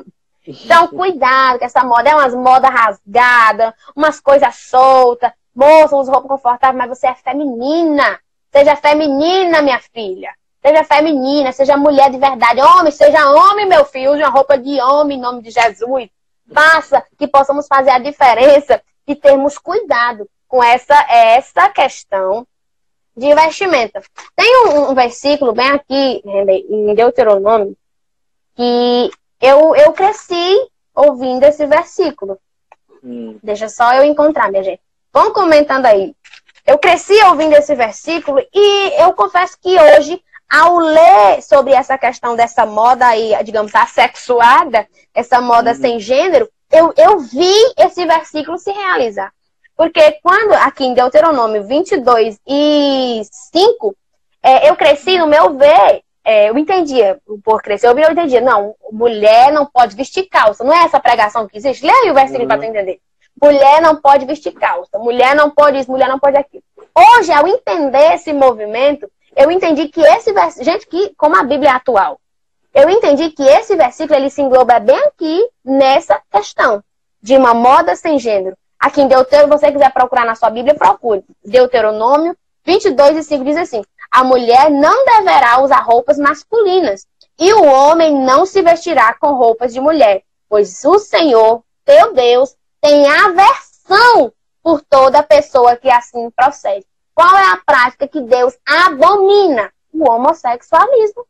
Speaker 2: Então, cuidado, que essa moda é umas moda rasgada, umas coisas soltas. Moça, usa roupa confortável, mas você é feminina. Seja feminina, minha filha. Seja feminina, seja mulher de verdade. Homem, seja homem, meu filho. Use uma roupa de homem em nome de Jesus. Faça que possamos fazer a diferença e termos cuidado com essa, essa questão de vestimenta. Tem um, um versículo bem aqui em Deuteronômio que eu, eu cresci ouvindo esse versículo. Hum. Deixa só eu encontrar, minha gente. Vão comentando aí. Eu cresci ouvindo esse versículo e eu confesso que hoje, ao ler sobre essa questão dessa moda aí, digamos, assexuada, essa moda uhum. sem gênero, eu, eu vi esse versículo se realizar. Porque quando, aqui em Deuteronômio 22 e 5, é, eu cresci, no meu ver, é, eu entendia, por crescer, eu, eu entendia, não, mulher não pode vestir calça. Não é essa pregação que existe? Leia aí o versículo uhum. para tu entender. Mulher não pode vestir calça, mulher não pode isso, mulher não pode aquilo. Hoje, ao entender esse movimento, eu entendi que esse versículo, gente, que, como a Bíblia é atual, eu entendi que esse versículo ele se engloba bem aqui nessa questão de uma moda sem gênero. Aqui em Deuteronômio, você quiser procurar na sua Bíblia, procure. Deuteronômio 22 e 5 diz assim: A mulher não deverá usar roupas masculinas, e o homem não se vestirá com roupas de mulher, pois o Senhor, teu Deus, tem aversão por toda pessoa que assim procede. Qual é a prática que Deus abomina? O homossexualismo.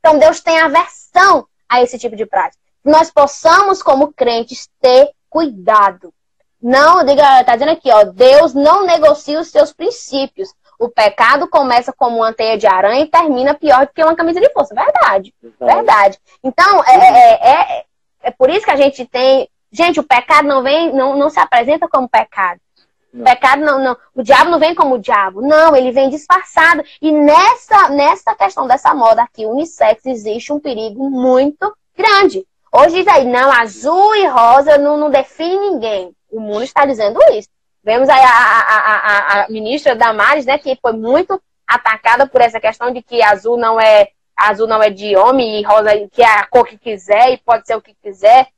Speaker 2: Então Deus tem aversão a esse tipo de prática. Nós possamos, como crentes, ter cuidado. Não, diga, tá dizendo aqui, ó, Deus não negocia os seus princípios. O pecado começa como uma teia de aranha e termina pior do que uma camisa de força. Verdade. Verdade. Então, é, é, é, é por isso que a gente tem. Gente, o pecado não vem, não, não se apresenta como pecado. Não. O pecado não, não. O diabo não vem como o diabo. Não, ele vem disfarçado. E nessa, nessa questão dessa moda aqui, unissex, existe um perigo muito grande. Hoje diz aí, não, azul e rosa não, não define ninguém. O mundo está dizendo isso. Vemos aí a, a, a, a ministra Damares, né, que foi muito atacada por essa questão de que azul não é azul não é de homem e rosa que é a cor que quiser e pode ser o que quiser.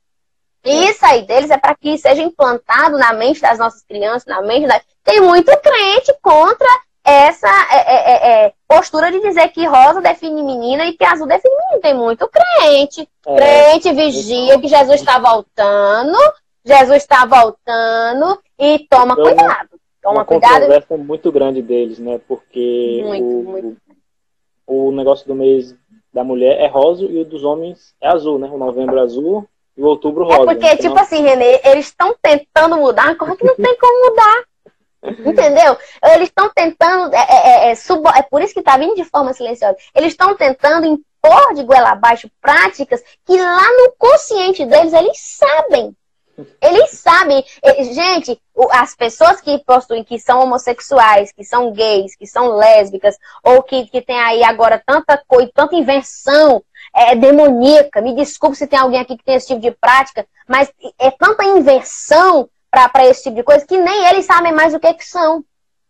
Speaker 2: Isso aí deles é para que seja implantado na mente das nossas crianças, na mente da... Tem muito crente contra essa é, é, é, é, postura de dizer que rosa define menina e que azul define menino. Tem muito crente. É. Crente vigia que Jesus está voltando. Jesus está voltando e toma então, cuidado. Toma
Speaker 1: uma
Speaker 2: cuidado.
Speaker 1: controvérsia muito grande deles, né? Porque muito, o, muito. o negócio do mês da mulher é rosa e o dos homens é azul, né? O novembro azul e o outubro rosa.
Speaker 2: É porque, então... tipo assim, Renê, eles estão tentando mudar uma coisa que não tem como mudar. Entendeu? Eles estão tentando. É, é, é, é, sub, é por isso que está vindo de forma silenciosa. Eles estão tentando impor de goela abaixo práticas que lá no consciente deles eles sabem. Eles sabem. Gente, as pessoas que possuem, que são homossexuais, que são gays, que são lésbicas, ou que, que tem aí agora tanta coisa, tanta invenção é, demoníaca. Me desculpe se tem alguém aqui que tem esse tipo de prática, mas é tanta invenção para esse tipo de coisa que nem eles sabem mais o que, que são.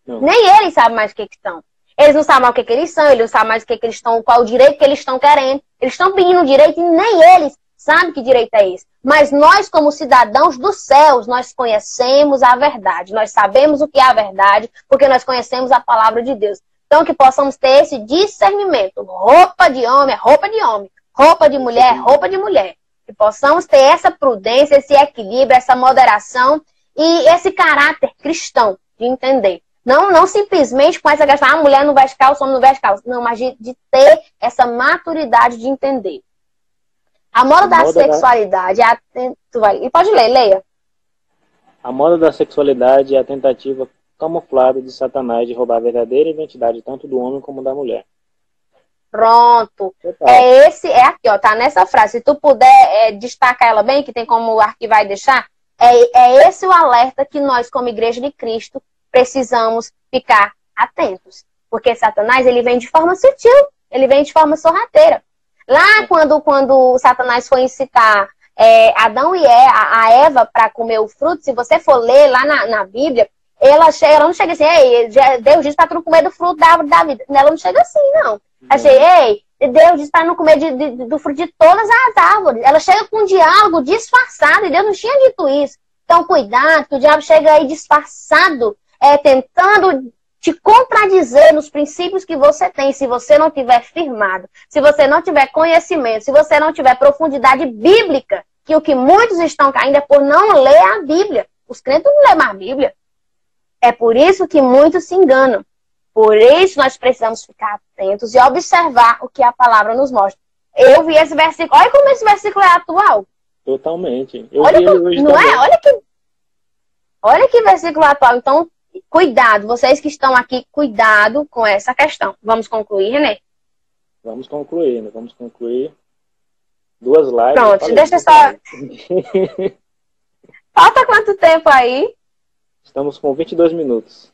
Speaker 2: Não. Nem eles sabem mais o que, que são. Eles não sabem mais o que, que eles são, eles não sabem mais o que, que eles estão, qual o direito que eles estão querendo. Eles estão pedindo direito e nem eles sabem que direito é esse. Mas nós, como cidadãos dos céus, nós conhecemos a verdade. Nós sabemos o que é a verdade, porque nós conhecemos a palavra de Deus. Então, que possamos ter esse discernimento. Roupa de homem é roupa de homem. Roupa de mulher é roupa de mulher. Que possamos ter essa prudência, esse equilíbrio, essa moderação e esse caráter cristão de entender. Não, não simplesmente com essa questão, ah, a mulher não veste calça, o homem não veste calça. Não, mas de, de ter essa maturidade de entender. A moda, a da moda sexualidade da... é a... Tu vai... E pode ler, leia.
Speaker 1: A moda da sexualidade é a tentativa camuflada de Satanás de roubar a verdadeira identidade tanto do homem como da mulher.
Speaker 2: Pronto. É esse, é aqui, ó, tá nessa frase. Se tu puder é, destacar ela bem, que tem como arquivar e deixar, é, é esse o alerta que nós, como Igreja de Cristo, precisamos ficar atentos. Porque Satanás, ele vem de forma sutil, ele vem de forma sorrateira. Lá quando, quando Satanás foi incitar é, Adão e a, Eva para comer o fruto, se você for ler lá na, na Bíblia, ela, chega, ela não chega assim, ei, Deus disse para tu não comer do fruto da árvore da vida. Ela não chega assim, não. Achei, ei, Deus para não comer de, de, do fruto de todas as árvores. Ela chega com um diálogo disfarçado, e Deus não tinha dito isso. Então, cuidado, que o diabo chega aí disfarçado, é, tentando te contradizer nos princípios que você tem, se você não tiver firmado, se você não tiver conhecimento, se você não tiver profundidade bíblica, que o que muitos estão caindo é por não ler a Bíblia. Os crentes não lêem a Bíblia. É por isso que muitos se enganam. Por isso nós precisamos ficar atentos e observar o que a palavra nos mostra. Eu vi esse versículo. Olha como esse versículo é atual.
Speaker 1: Totalmente. Eu
Speaker 2: olha que, não também. é? Olha que, olha que versículo atual. Então, cuidado. Vocês que estão aqui, cuidado com essa questão. Vamos concluir, Renê?
Speaker 1: Vamos concluir, né? Vamos concluir. Duas lives.
Speaker 2: Pronto, deixa só. [laughs] Falta quanto tempo aí?
Speaker 1: Estamos com 22 minutos.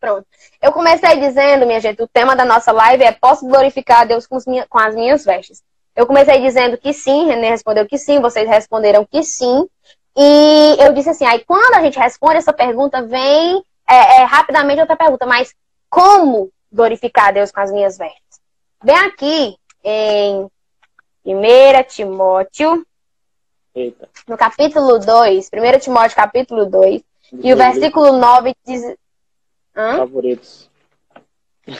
Speaker 2: Pronto. Eu comecei dizendo, minha gente, o tema da nossa live é Posso glorificar a Deus com, com as minhas vestes. Eu comecei dizendo que sim, René respondeu que sim, vocês responderam que sim. E eu disse assim, aí quando a gente responde essa pergunta, vem é, é, rapidamente outra pergunta, mas como glorificar a Deus com as minhas vestes? Vem aqui em 1 Timóteo, Eita. no capítulo 2, 1 Timóteo capítulo 2, e o versículo 9 diz,
Speaker 1: Hã? favoritos.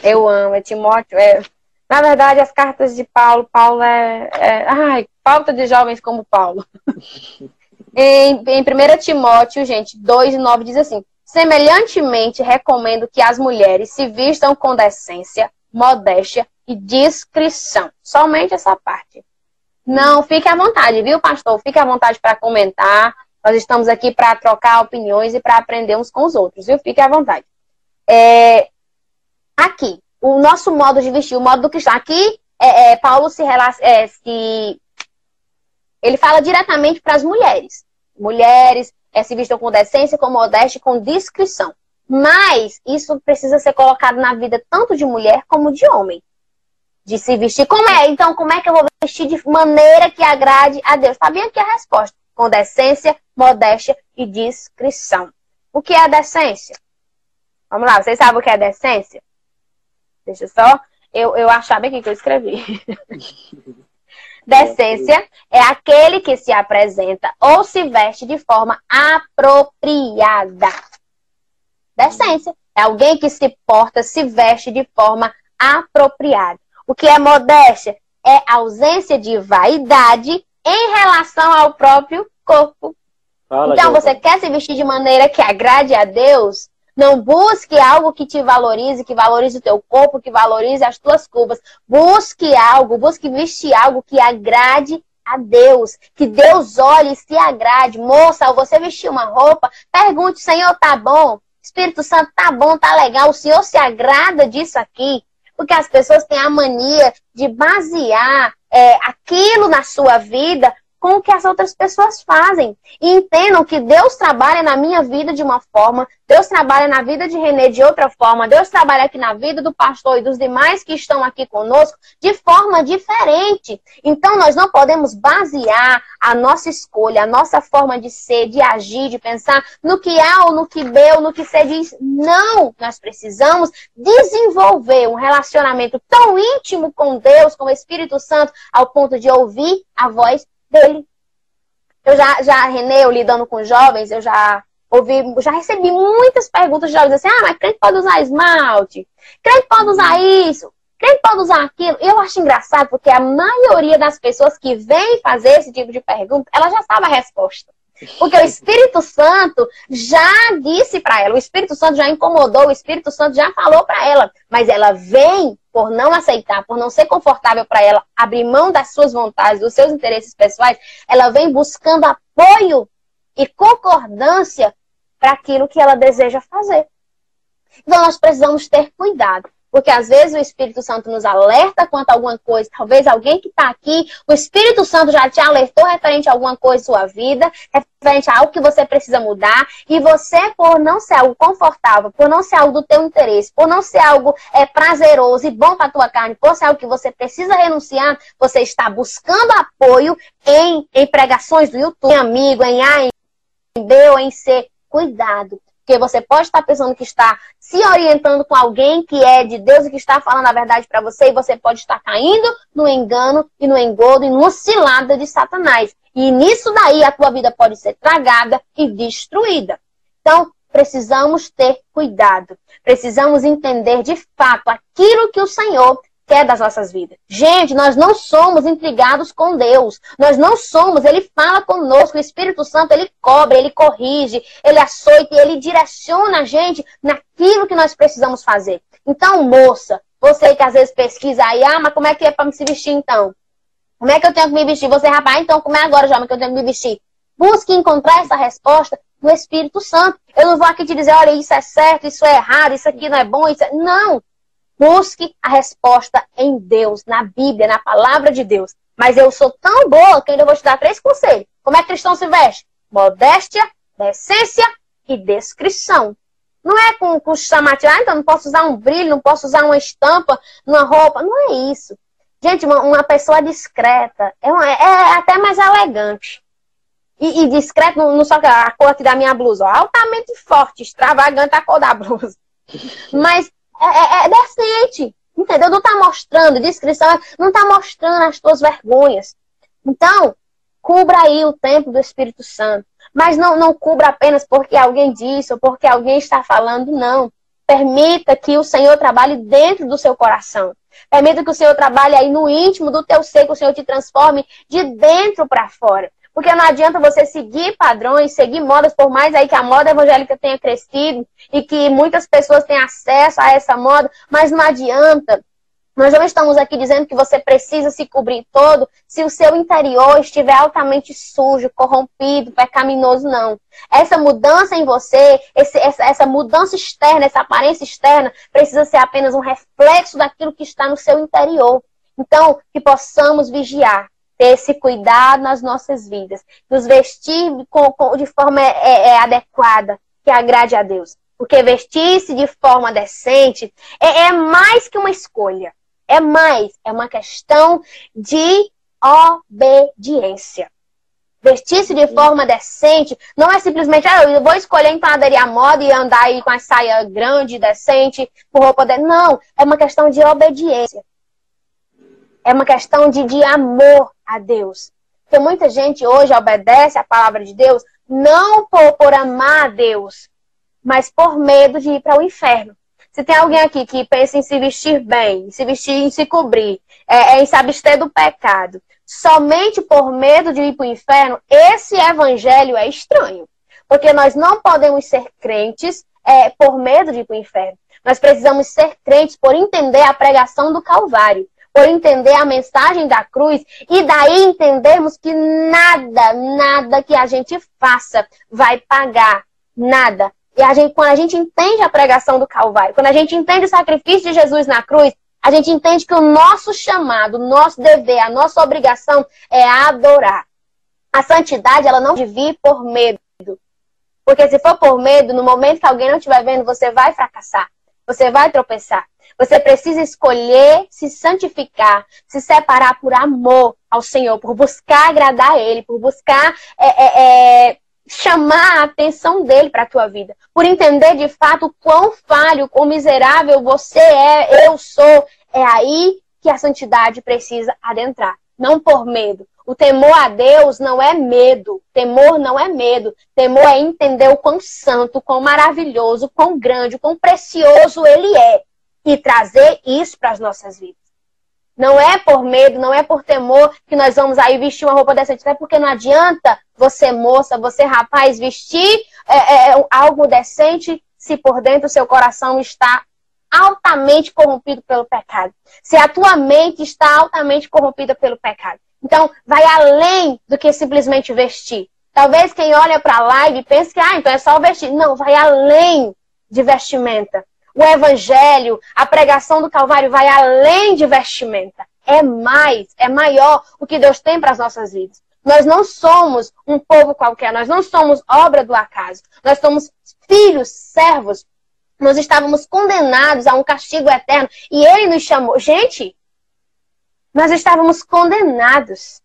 Speaker 2: Eu amo, é Timóteo. É... Na verdade, as cartas de Paulo, Paulo é, é... Ai, falta de jovens como Paulo. [laughs] em, em 1 Timóteo, gente, 2 e 9 diz assim: Semelhantemente, recomendo que as mulheres se vistam com decência, modéstia e discrição. Somente essa parte. Não, fique à vontade, viu, pastor? Fique à vontade para comentar. Nós estamos aqui para trocar opiniões e para aprender uns com os outros, viu? Fique à vontade. É, aqui, o nosso modo de vestir, o modo do cristão. Aqui, é, é, Paulo se, é, se. Ele fala diretamente para as mulheres. Mulheres é, se vistam com decência, com modéstia, com discrição. Mas isso precisa ser colocado na vida tanto de mulher como de homem. De se vestir. Como é? Então, como é que eu vou vestir de maneira que agrade a Deus? Está bem aqui a resposta. Com decência, modéstia e discrição. O que é a decência? Vamos lá, vocês sabem o que é decência? Deixa só eu, eu achar bem aqui que eu escrevi. [laughs] Decência é aquele que se apresenta ou se veste de forma apropriada. Decência é alguém que se porta, se veste de forma apropriada. O que é modéstia? É ausência de vaidade em relação ao próprio corpo. Fala, então, você quer se vestir de maneira que agrade a Deus? Não busque algo que te valorize, que valorize o teu corpo, que valorize as tuas curvas. Busque algo, busque vestir algo que agrade a Deus. Que Deus olhe e se agrade. Moça, ao você vestir uma roupa, pergunte, Senhor, tá bom? Espírito Santo, tá bom, tá legal. O Senhor se agrada disso aqui? Porque as pessoas têm a mania de basear é, aquilo na sua vida com o que as outras pessoas fazem. E entendam que Deus trabalha na minha vida de uma forma, Deus trabalha na vida de Renê de outra forma, Deus trabalha aqui na vida do pastor e dos demais que estão aqui conosco de forma diferente. Então nós não podemos basear a nossa escolha, a nossa forma de ser, de agir, de pensar no que A ou no que B ou no que C diz. Não! Nós precisamos desenvolver um relacionamento tão íntimo com Deus, com o Espírito Santo, ao ponto de ouvir a voz dele. Eu já, já Renê, eu lidando com jovens, eu já ouvi, já recebi muitas perguntas de jovens assim, ah, mas crente pode usar esmalte, crente pode usar isso, crente pode usar aquilo. Eu acho engraçado porque a maioria das pessoas que vem fazer esse tipo de pergunta, ela já sabe a resposta. Porque o Espírito Santo já disse para ela, o Espírito Santo já incomodou, o Espírito Santo já falou para ela, mas ela vem por não aceitar, por não ser confortável para ela abrir mão das suas vontades, dos seus interesses pessoais, ela vem buscando apoio e concordância para aquilo que ela deseja fazer. Então nós precisamos ter cuidado. Porque às vezes o Espírito Santo nos alerta quanto a alguma coisa. Talvez alguém que está aqui, o Espírito Santo já te alertou referente a alguma coisa em sua vida, referente a algo que você precisa mudar. E você, por não ser algo confortável, por não ser algo do teu interesse, por não ser algo é, prazeroso e bom para tua carne, por ser algo que você precisa renunciar, você está buscando apoio em, em pregações do YouTube, em amigo, em A, em B ou em C. Cuidado, porque você pode estar pensando que está se orientando com alguém que é de Deus e que está falando a verdade para você, e você pode estar caindo no engano e no engodo e numa cilada de Satanás. E nisso daí a tua vida pode ser tragada e destruída. Então, precisamos ter cuidado. Precisamos entender de fato aquilo que o Senhor quer das nossas vidas. Gente, nós não somos intrigados com Deus. Nós não somos, ele fala conosco, o Espírito Santo, ele cobra, ele corrige, ele açoita ele direciona a gente naquilo que nós precisamos fazer. Então, moça, você que às vezes pesquisa aí, ah, mas como é que é para me se vestir então? Como é que eu tenho que me vestir? Você, rapaz, então como é agora, já que eu tenho que me vestir? Busque encontrar essa resposta no Espírito Santo. Eu não vou aqui te dizer, olha, isso é certo, isso é errado, isso aqui não é bom, isso é... Não! Busque a resposta em Deus, na Bíblia, na palavra de Deus. Mas eu sou tão boa que ainda vou te dar três conselhos. Como é que cristão se veste? Modéstia, decência e descrição. Não é com, com chamativo, ah, então não posso usar um brilho, não posso usar uma estampa numa roupa. Não é isso. Gente, uma, uma pessoa discreta é, uma, é, até mais elegante. E, e discreto não, não só a cor da minha blusa, ó, altamente forte, extravagante a cor da blusa. [laughs] Mas é, é, é decente. Entendeu? Não está mostrando descrição, não está mostrando as tuas vergonhas. Então, cubra aí o tempo do Espírito Santo. Mas não, não cubra apenas porque alguém disse ou porque alguém está falando, não. Permita que o Senhor trabalhe dentro do seu coração. Permita que o Senhor trabalhe aí no íntimo do teu ser, que o Senhor te transforme de dentro para fora. Porque não adianta você seguir padrões, seguir modas, por mais aí que a moda evangélica tenha crescido e que muitas pessoas tenham acesso a essa moda, mas não adianta. Nós não estamos aqui dizendo que você precisa se cobrir todo se o seu interior estiver altamente sujo, corrompido, pecaminoso, não. Essa mudança em você, esse, essa, essa mudança externa, essa aparência externa, precisa ser apenas um reflexo daquilo que está no seu interior. Então, que possamos vigiar, ter esse cuidado nas nossas vidas, nos vestir com, com, de forma é, é, é, adequada, que agrade a Deus. Porque vestir-se de forma decente é, é mais que uma escolha. É mais, é uma questão de obediência. Vestir-se de forma decente não é simplesmente, ah, eu vou escolher então aderir à moda e andar aí com a saia grande, decente, com roupa de... Não, é uma questão de obediência. É uma questão de, de amor a Deus. Porque muita gente hoje obedece a palavra de Deus não por, por amar a Deus, mas por medo de ir para o inferno. Se tem alguém aqui que pensa em se vestir bem, em se vestir, em se cobrir, é, é, em se abster do pecado, somente por medo de ir para o inferno, esse evangelho é estranho. Porque nós não podemos ser crentes é, por medo de ir para o inferno. Nós precisamos ser crentes por entender a pregação do Calvário por entender a mensagem da cruz e daí entendermos que nada, nada que a gente faça vai pagar nada. E a gente, quando a gente entende a pregação do Calvário, quando a gente entende o sacrifício de Jesus na cruz, a gente entende que o nosso chamado, o nosso dever, a nossa obrigação é adorar. A santidade, ela não vir por medo. Porque se for por medo, no momento que alguém não estiver vendo, você vai fracassar. Você vai tropeçar. Você precisa escolher se santificar, se separar por amor ao Senhor, por buscar agradar a Ele, por buscar é, é, é, chamar a atenção dele para a tua vida, por entender de fato quão falho, quão miserável você é, eu sou. É aí que a santidade precisa adentrar, não por medo. O temor a Deus não é medo. Temor não é medo. Temor é entender o quão santo, quão maravilhoso, quão grande, quão precioso ele é e trazer isso para as nossas vidas. Não é por medo, não é por temor que nós vamos aí vestir uma roupa decente. É porque não adianta você, moça, você, rapaz, vestir é, é, é algo decente se por dentro o seu coração está altamente corrompido pelo pecado. Se a tua mente está altamente corrompida pelo pecado. Então, vai além do que simplesmente vestir. Talvez quem olha para a live pense que, ah, então é só vestir. Não, vai além de vestimenta o evangelho, a pregação do Calvário vai além de vestimenta. É mais, é maior o que Deus tem para as nossas vidas. Nós não somos um povo qualquer, nós não somos obra do acaso. Nós somos filhos, servos. Nós estávamos condenados a um castigo eterno e ele nos chamou. Gente, nós estávamos condenados.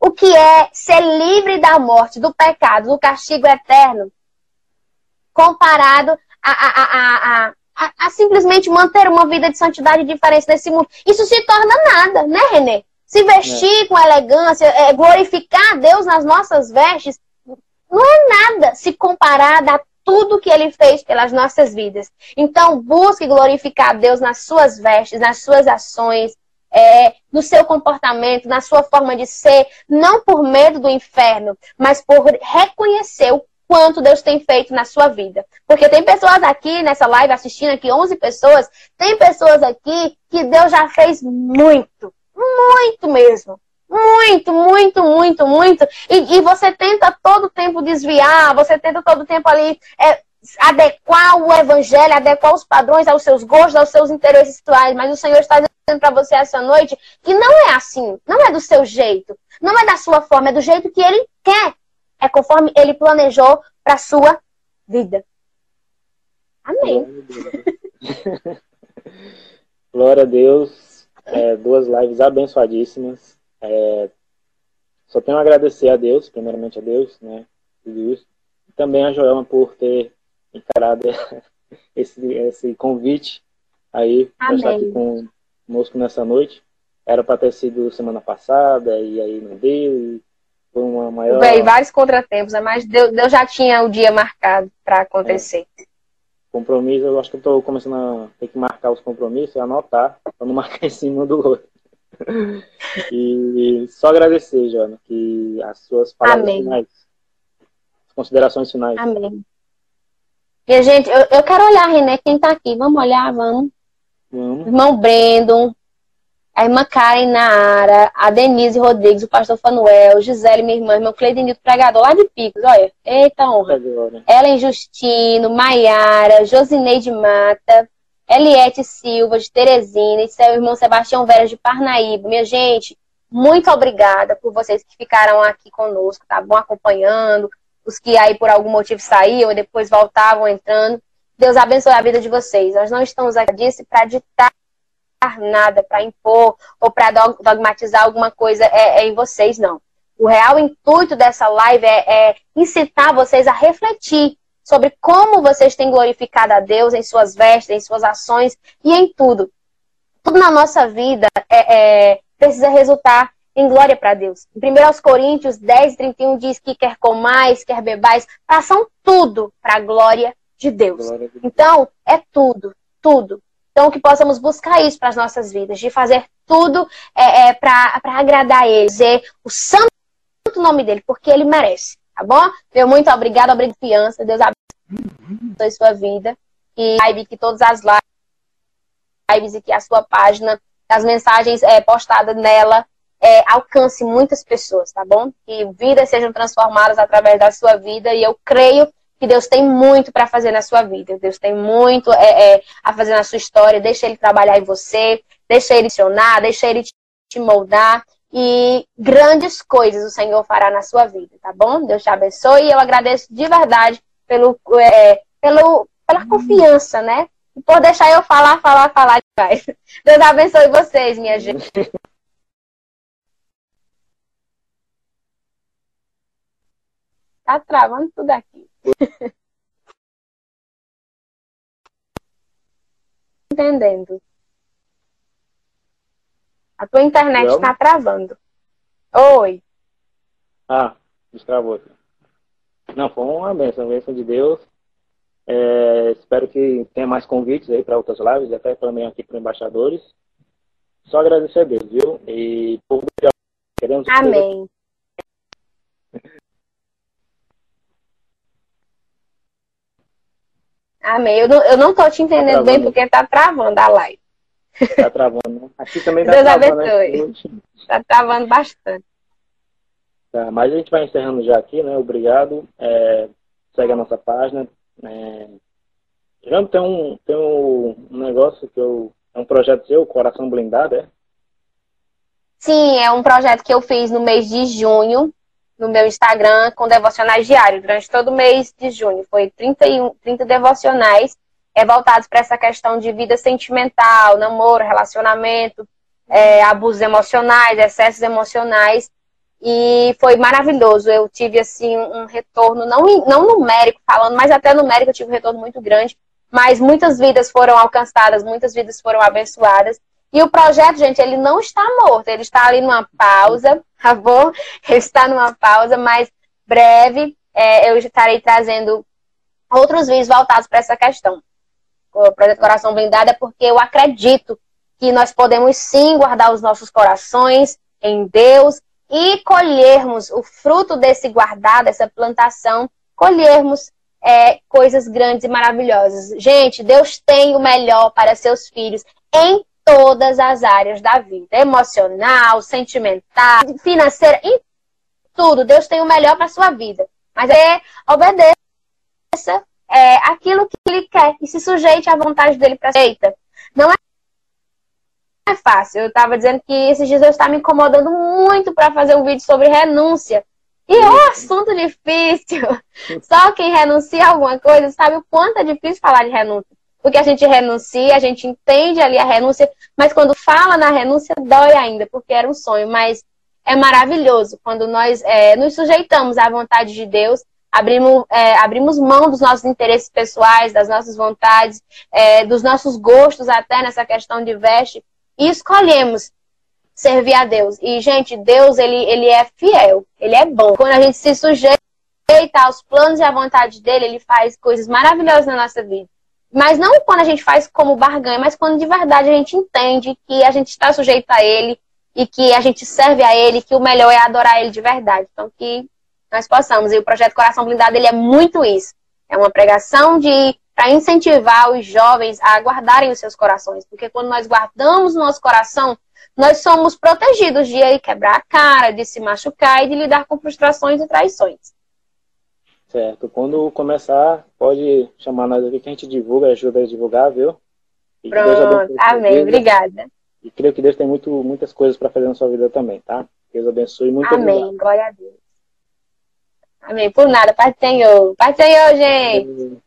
Speaker 2: O que é ser livre da morte, do pecado, do castigo eterno, comparado a, a, a, a, simplesmente manter uma vida de santidade e diferença nesse mundo. Isso se torna nada, né, Renê? Se vestir é. com elegância, é, glorificar a Deus nas nossas vestes, não é nada se comparar da tudo que ele fez pelas nossas vidas. Então, busque glorificar a Deus nas suas vestes, nas suas ações, é, no seu comportamento, na sua forma de ser, não por medo do inferno, mas por reconhecer o quanto Deus tem feito na sua vida. Porque tem pessoas aqui nessa live assistindo aqui, 11 pessoas, tem pessoas aqui que Deus já fez muito, muito mesmo. Muito, muito, muito, muito. E, e você tenta todo o tempo desviar, você tenta todo o tempo ali é, adequar o evangelho, adequar os padrões aos seus gostos, aos seus interesses atuais. Mas o Senhor está dizendo para você essa noite que não é assim, não é do seu jeito, não é da sua forma, é do jeito que Ele quer. É conforme Ele planejou para a sua vida. Amém. [laughs]
Speaker 1: Glória a Deus. É, duas lives abençoadíssimas. É, só tenho a agradecer a Deus, primeiramente a Deus, né? Isso. E também a Joelma por ter encarado [laughs] esse, esse convite aí para estar aqui conosco nessa noite. Era para ter sido semana passada e aí não deu. Foi uma maior.
Speaker 2: Veio vários contratempos, né? mas Deus, Deus já tinha o dia marcado para acontecer. É.
Speaker 1: Compromisso, eu acho que eu estou começando a ter que marcar os compromissos e anotar para não [laughs] marcar em cima do outro. e só agradecer, Joana, que as suas palavras Amém. finais, as considerações finais.
Speaker 2: Amém. E, gente, eu, eu quero olhar, René, quem tá aqui. Vamos olhar, vamos. Vamos. Irmão Brandon, a irmã Karen Nara, a Denise Rodrigues, o pastor Fanuel, Gisele, minha irmã, irmão Cleidenito, pregador lá de Picos, olha, eita honra. Ellen Justino, Maiara, Josineide Mata, Eliette Silva, de Teresina, e seu irmão Sebastião Veras, de Parnaíba. Minha gente, muito obrigada por vocês que ficaram aqui conosco, tá bom? Acompanhando, os que aí por algum motivo saíam e depois voltavam entrando. Deus abençoe a vida de vocês. Nós não estamos aqui para ditar nada, para impor ou para dogmatizar alguma coisa é, é, em vocês, não. O real intuito dessa live é, é incitar vocês a refletir sobre como vocês têm glorificado a Deus em suas vestes, em suas ações e em tudo. Tudo na nossa vida é, é, precisa resultar em glória para Deus. Em 1 Coríntios 10, 31 diz que quer comais, quer bebais, façam tudo para a glória de Deus. Glória de Deus. Então, é tudo, tudo. Então, que possamos buscar isso para as nossas vidas, de fazer tudo é, é para agradar Ele, dizer o santo nome dele, porque Ele merece. Tá bom? Meu muito obrigado, obrigado, confiança. Deus abençoe sua vida. E que todas as lives e que a sua página, as mensagens é, postadas nela, é, alcance muitas pessoas, tá bom? Que vidas sejam transformadas através da sua vida. E eu creio que Deus tem muito para fazer na sua vida. Deus tem muito é, é, a fazer na sua história. Deixa Ele trabalhar em você, deixa Ele ensinar, deixa Ele te moldar e grandes coisas o Senhor fará na sua vida, tá bom? Deus te abençoe e eu agradeço de verdade pelo, é, pelo, pela confiança, né? E por deixar eu falar, falar, falar demais. [laughs] Deus abençoe vocês, minha gente. [laughs] Tá travando tudo aqui. [laughs] Entendendo. A tua internet está travando. Oi.
Speaker 1: Ah, destravou. Não, foi uma benção, uma benção de Deus. É, espero que tenha mais convites aí para outras lives, até também aqui para embaixadores. Só agradecer a Deus, viu? E povo
Speaker 2: queremos. Amém. Amém. Eu não, eu não tô te entendendo tá bem porque tá travando a live.
Speaker 1: Tá travando. Né? Aqui também [laughs] tá
Speaker 2: Deus
Speaker 1: travando.
Speaker 2: abençoe. Né? Tá travando bastante.
Speaker 1: Tá, mas a gente vai encerrando já aqui, né? Obrigado. É, segue a nossa página. É, já tem um, tem um negócio que eu. É um projeto seu, Coração Blindado, é?
Speaker 2: Sim, é um projeto que eu fiz no mês de junho, no meu Instagram, com devocionais diários, durante todo o mês de junho. Foi 31, 30 devocionais é, voltados para essa questão de vida sentimental, namoro, relacionamento, é, abusos emocionais, excessos emocionais. E foi maravilhoso. Eu tive, assim, um retorno, não, não numérico falando, mas até numérico eu tive um retorno muito grande. Mas muitas vidas foram alcançadas, muitas vidas foram abençoadas. E o projeto, gente, ele não está morto, ele está ali numa pausa, [laughs] tá bom? Ele está numa pausa, mas breve é, eu estarei trazendo outros vídeos voltados para essa questão. O projeto Coração Blindado é porque eu acredito que nós podemos sim guardar os nossos corações em Deus e colhermos o fruto desse guardar, dessa plantação, colhermos é, coisas grandes e maravilhosas. Gente, Deus tem o melhor para seus filhos em todas as áreas da vida: emocional, sentimental, financeira, em tudo. Deus tem o melhor para sua vida. Mas é obedeça é, aquilo que Ele quer e se sujeite à vontade dele para aceita. Não é fácil. Eu estava dizendo que esses dias eu estava me incomodando muito para fazer um vídeo sobre renúncia. E é um assunto difícil. [laughs] Só quem renuncia a alguma coisa sabe o quanto é difícil falar de renúncia. Porque a gente renuncia, a gente entende ali a renúncia, mas quando fala na renúncia, dói ainda, porque era um sonho. Mas é maravilhoso quando nós é, nos sujeitamos à vontade de Deus, abrimos, é, abrimos mão dos nossos interesses pessoais, das nossas vontades, é, dos nossos gostos até nessa questão de veste, e escolhemos servir a Deus. E, gente, Deus, ele, ele é fiel, ele é bom. Quando a gente se sujeita aos planos e à vontade dele, ele faz coisas maravilhosas na nossa vida. Mas não quando a gente faz como barganha, mas quando de verdade a gente entende que a gente está sujeito a ele e que a gente serve a ele, que o melhor é adorar ele de verdade. Então, que nós possamos. E o projeto Coração Blindado, ele é muito isso. É uma pregação de para incentivar os jovens a guardarem os seus corações. Porque quando nós guardamos nosso coração, nós somos protegidos de quebrar a cara, de se machucar e de lidar com frustrações e traições.
Speaker 1: Certo. Quando começar, pode chamar nós aqui que a gente divulga, ajuda a divulgar, viu?
Speaker 2: E Pronto. Amém. Obrigada.
Speaker 1: E creio que Deus tem muito, muitas coisas para fazer na sua vida também, tá? Deus abençoe muito.
Speaker 2: Amém. Obrigado. Glória a Deus. Amém. Por nada. Pai do Senhor. Pai Senhor, gente. Amém.